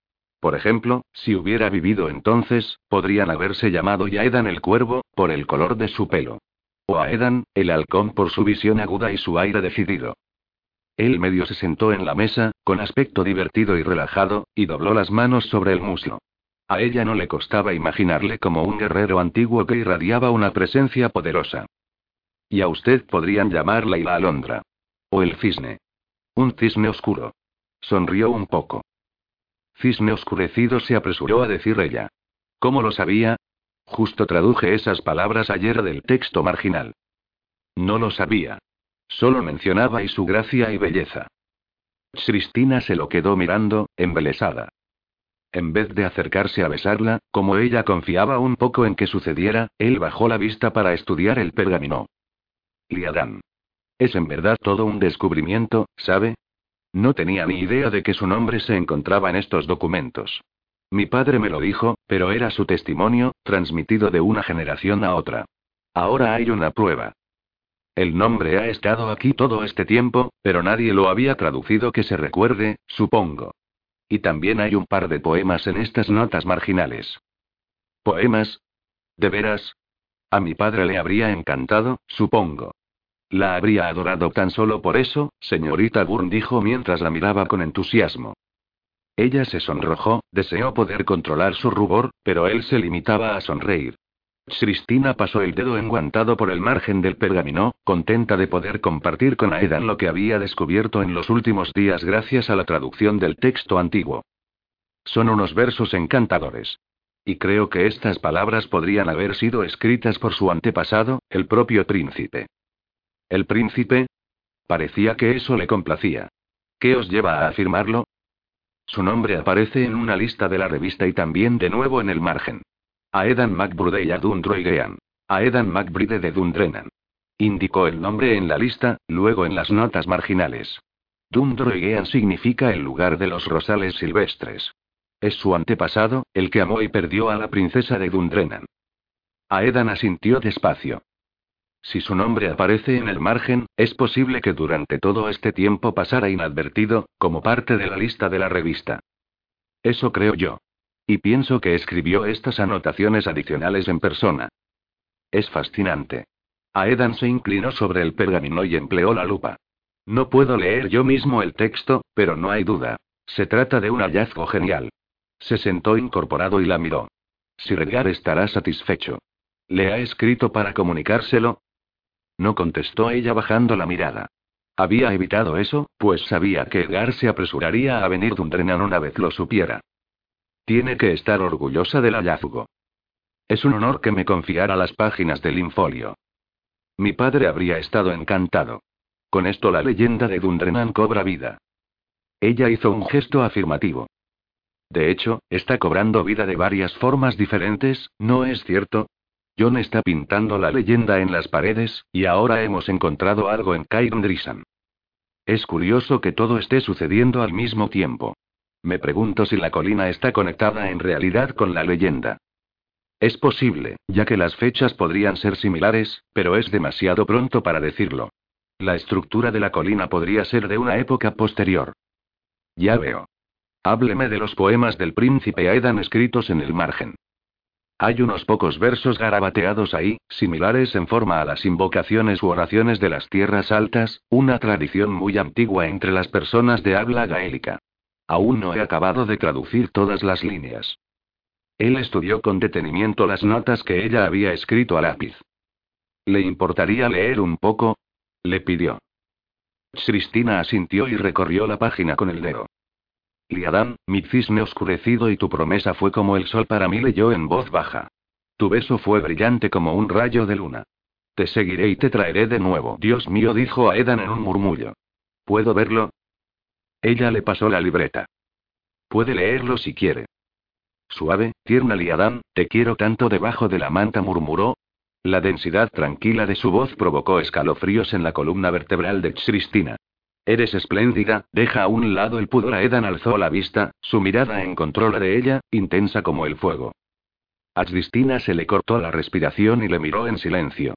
Por ejemplo, si hubiera vivido entonces, podrían haberse llamado Yaedan el cuervo, por el color de su pelo. O Aedan, el halcón por su visión aguda y su aire decidido. Él medio se sentó en la mesa, con aspecto divertido y relajado, y dobló las manos sobre el muslo. A ella no le costaba imaginarle como un guerrero antiguo que irradiaba una presencia poderosa. Y a usted podrían llamarla la alondra. O el cisne. Un cisne oscuro. Sonrió un poco. Cisne oscurecido se apresuró a decir ella. ¿Cómo lo sabía? Justo traduje esas palabras ayer del texto marginal. No lo sabía. Solo mencionaba y su gracia y belleza. Cristina se lo quedó mirando, embelesada. En vez de acercarse a besarla, como ella confiaba un poco en que sucediera, él bajó la vista para estudiar el pergamino. Liadán. Es en verdad todo un descubrimiento, ¿sabe? No tenía ni idea de que su nombre se encontraba en estos documentos. Mi padre me lo dijo, pero era su testimonio, transmitido de una generación a otra. Ahora hay una prueba. El nombre ha estado aquí todo este tiempo, pero nadie lo había traducido que se recuerde, supongo. Y también hay un par de poemas en estas notas marginales. ¿Poemas? ¿De veras? A mi padre le habría encantado, supongo. La habría adorado tan solo por eso, señorita Burn dijo mientras la miraba con entusiasmo. Ella se sonrojó, deseó poder controlar su rubor, pero él se limitaba a sonreír. Cristina pasó el dedo enguantado por el margen del pergamino, contenta de poder compartir con Aedan lo que había descubierto en los últimos días gracias a la traducción del texto antiguo. Son unos versos encantadores. Y creo que estas palabras podrían haber sido escritas por su antepasado, el propio príncipe. ¿El príncipe? Parecía que eso le complacía. ¿Qué os lleva a afirmarlo? Su nombre aparece en una lista de la revista y también de nuevo en el margen. Aedan MacBride y Adundroigean. Aedan MacBride de Dundrenan. Indicó el nombre en la lista, luego en las notas marginales. Dundroigean significa el lugar de los rosales silvestres. Es su antepasado, el que amó y perdió a la princesa de Dundrenan. Aedan asintió despacio. Si su nombre aparece en el margen, es posible que durante todo este tiempo pasara inadvertido, como parte de la lista de la revista. Eso creo yo. Y pienso que escribió estas anotaciones adicionales en persona. Es fascinante. Aedan se inclinó sobre el pergamino y empleó la lupa. No puedo leer yo mismo el texto, pero no hay duda. Se trata de un hallazgo genial. Se sentó incorporado y la miró. Si Redgar estará satisfecho. ¿Le ha escrito para comunicárselo? No contestó ella bajando la mirada. Había evitado eso, pues sabía que Edgar se apresuraría a venir Dundrenan una vez lo supiera. Tiene que estar orgullosa del hallazgo. Es un honor que me confiara las páginas del infolio. Mi padre habría estado encantado. Con esto la leyenda de Dundrenan cobra vida. Ella hizo un gesto afirmativo. De hecho, está cobrando vida de varias formas diferentes, ¿no es cierto? John está pintando la leyenda en las paredes, y ahora hemos encontrado algo en Cairndrisan. Es curioso que todo esté sucediendo al mismo tiempo. Me pregunto si la colina está conectada en realidad con la leyenda. Es posible, ya que las fechas podrían ser similares, pero es demasiado pronto para decirlo. La estructura de la colina podría ser de una época posterior. Ya veo. Hábleme de los poemas del príncipe Aedan escritos en el margen. Hay unos pocos versos garabateados ahí, similares en forma a las invocaciones u oraciones de las tierras altas, una tradición muy antigua entre las personas de habla gaélica. Aún no he acabado de traducir todas las líneas. Él estudió con detenimiento las notas que ella había escrito a lápiz. ¿Le importaría leer un poco? le pidió. Cristina asintió y recorrió la página con el dedo. Liadán, mi cisne oscurecido y tu promesa fue como el sol para mí, leyó en voz baja. Tu beso fue brillante como un rayo de luna. Te seguiré y te traeré de nuevo. Dios mío, dijo a Edan en un murmullo. ¿Puedo verlo? Ella le pasó la libreta. Puede leerlo si quiere. Suave, tierna Liadán, te quiero tanto debajo de la manta, murmuró. La densidad tranquila de su voz provocó escalofríos en la columna vertebral de Cristina. Eres espléndida, deja a un lado el pudor. Edan alzó la vista, su mirada encontró la de ella, intensa como el fuego. A se le cortó la respiración y le miró en silencio.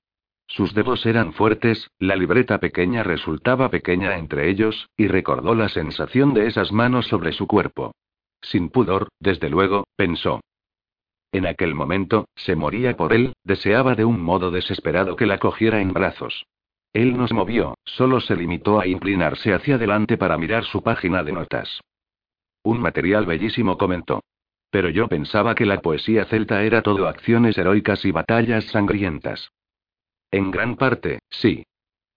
Sus dedos eran fuertes, la libreta pequeña resultaba pequeña entre ellos, y recordó la sensación de esas manos sobre su cuerpo. Sin pudor, desde luego, pensó. En aquel momento, se moría por él, deseaba de un modo desesperado que la cogiera en brazos. Él no se movió, solo se limitó a inclinarse hacia adelante para mirar su página de notas. Un material bellísimo comentó. Pero yo pensaba que la poesía celta era todo acciones heroicas y batallas sangrientas. En gran parte, sí.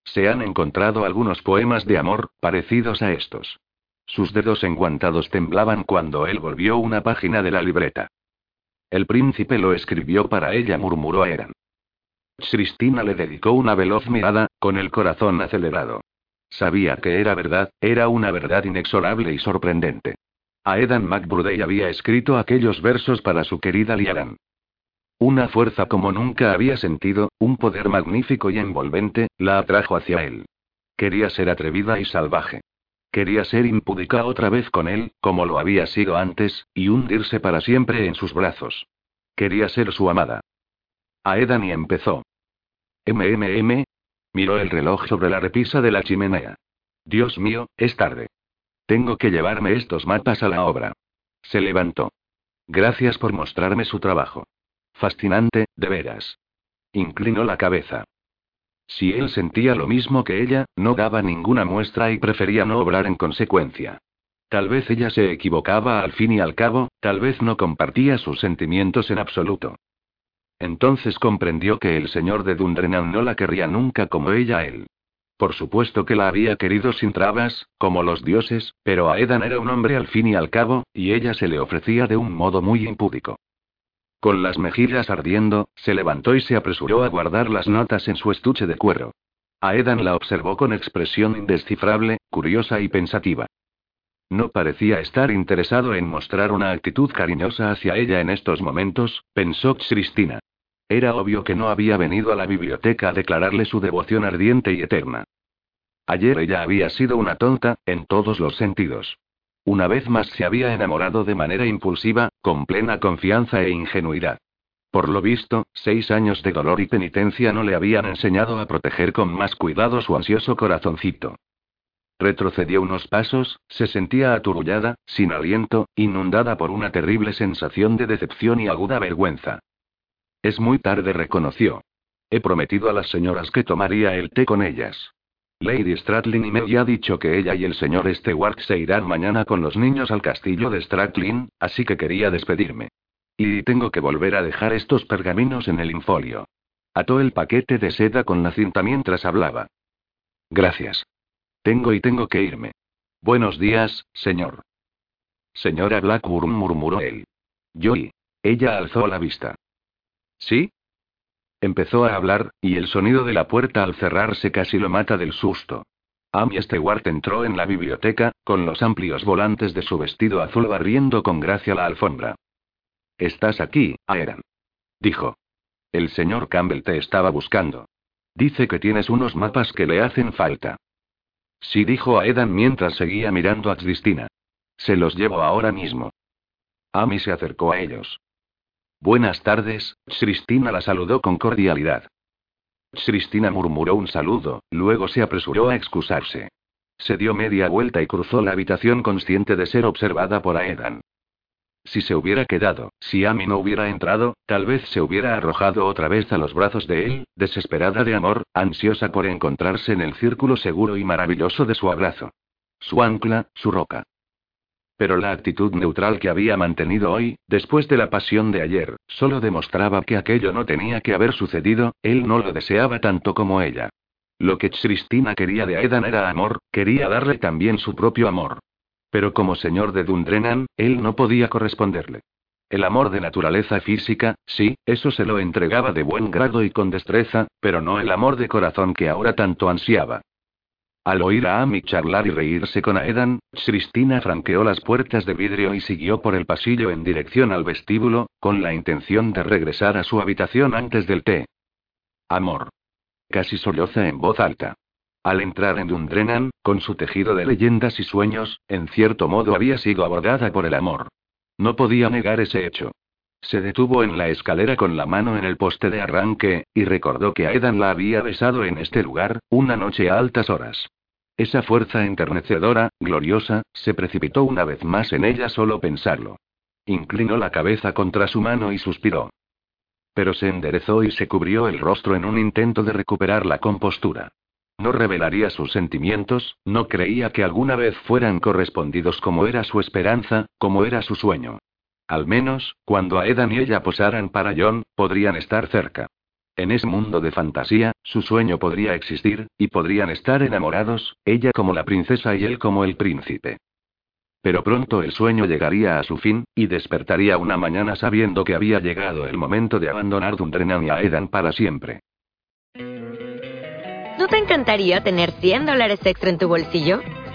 Se han encontrado algunos poemas de amor, parecidos a estos. Sus dedos enguantados temblaban cuando él volvió una página de la libreta. El príncipe lo escribió para ella, murmuró Eran. Cristina le dedicó una veloz mirada, con el corazón acelerado. Sabía que era verdad, era una verdad inexorable y sorprendente. Aedan McBurdey había escrito aquellos versos para su querida Liaran. Una fuerza como nunca había sentido, un poder magnífico y envolvente, la atrajo hacia él. Quería ser atrevida y salvaje. Quería ser impúdica otra vez con él, como lo había sido antes, y hundirse para siempre en sus brazos. Quería ser su amada. Aedan y empezó. MMM. Miró el reloj sobre la repisa de la chimenea. Dios mío, es tarde. Tengo que llevarme estos mapas a la obra. Se levantó. Gracias por mostrarme su trabajo. Fascinante, de veras. Inclinó la cabeza. Si él sentía lo mismo que ella, no daba ninguna muestra y prefería no obrar en consecuencia. Tal vez ella se equivocaba al fin y al cabo, tal vez no compartía sus sentimientos en absoluto. Entonces comprendió que el señor de Dundrenan no la querría nunca como ella a él. Por supuesto que la había querido sin trabas, como los dioses, pero Aedan era un hombre al fin y al cabo, y ella se le ofrecía de un modo muy impúdico. Con las mejillas ardiendo, se levantó y se apresuró a guardar las notas en su estuche de cuero. Aedan la observó con expresión indescifrable, curiosa y pensativa. No parecía estar interesado en mostrar una actitud cariñosa hacia ella en estos momentos, pensó Cristina. Era obvio que no había venido a la biblioteca a declararle su devoción ardiente y eterna. Ayer ella había sido una tonta, en todos los sentidos. Una vez más se había enamorado de manera impulsiva, con plena confianza e ingenuidad. Por lo visto, seis años de dolor y penitencia no le habían enseñado a proteger con más cuidado su ansioso corazoncito. Retrocedió unos pasos, se sentía aturullada, sin aliento, inundada por una terrible sensación de decepción y aguda vergüenza. Es muy tarde, reconoció. He prometido a las señoras que tomaría el té con ellas. Lady Stratling me ha dicho que ella y el señor Stewart se irán mañana con los niños al castillo de Stratling, así que quería despedirme. Y tengo que volver a dejar estos pergaminos en el infolio. Ató el paquete de seda con la cinta mientras hablaba. Gracias. Tengo y tengo que irme. Buenos días, señor. Señora Blackburn murmuró él. Yo y. Ella alzó la vista. ¿Sí? Empezó a hablar, y el sonido de la puerta al cerrarse casi lo mata del susto. Amy Stewart entró en la biblioteca, con los amplios volantes de su vestido azul barriendo con gracia la alfombra. Estás aquí, Aeran. Dijo. El señor Campbell te estaba buscando. Dice que tienes unos mapas que le hacen falta. Sí, dijo a Edan mientras seguía mirando a Cristina. Se los llevo ahora mismo. Amy se acercó a ellos. Buenas tardes, Cristina la saludó con cordialidad. Cristina murmuró un saludo, luego se apresuró a excusarse. Se dio media vuelta y cruzó la habitación consciente de ser observada por Aedan. Si se hubiera quedado, si Amy no hubiera entrado, tal vez se hubiera arrojado otra vez a los brazos de él, desesperada de amor, ansiosa por encontrarse en el círculo seguro y maravilloso de su abrazo. Su ancla, su roca. Pero la actitud neutral que había mantenido hoy, después de la pasión de ayer, solo demostraba que aquello no tenía que haber sucedido, él no lo deseaba tanto como ella. Lo que Cristina quería de Aidan era amor, quería darle también su propio amor. Pero como señor de Dundrenan, él no podía corresponderle. El amor de naturaleza física, sí, eso se lo entregaba de buen grado y con destreza, pero no el amor de corazón que ahora tanto ansiaba. Al oír a Amy charlar y reírse con Aedan, Cristina franqueó las puertas de vidrio y siguió por el pasillo en dirección al vestíbulo, con la intención de regresar a su habitación antes del té. Amor. Casi solloza en voz alta. Al entrar en Dundrenan, con su tejido de leyendas y sueños, en cierto modo había sido abordada por el amor. No podía negar ese hecho. Se detuvo en la escalera con la mano en el poste de arranque, y recordó que Aedan la había besado en este lugar, una noche a altas horas. Esa fuerza enternecedora, gloriosa, se precipitó una vez más en ella solo pensarlo. Inclinó la cabeza contra su mano y suspiró. Pero se enderezó y se cubrió el rostro en un intento de recuperar la compostura. No revelaría sus sentimientos, no creía que alguna vez fueran correspondidos como era su esperanza, como era su sueño. Al menos, cuando Aedan y ella posaran para John, podrían estar cerca. En ese mundo de fantasía, su sueño podría existir, y podrían estar enamorados, ella como la princesa y él como el príncipe. Pero pronto el sueño llegaría a su fin, y despertaría una mañana sabiendo que había llegado el momento de abandonar Dundrenan y Aedan para siempre. ¿No te encantaría tener 100 dólares extra en tu bolsillo?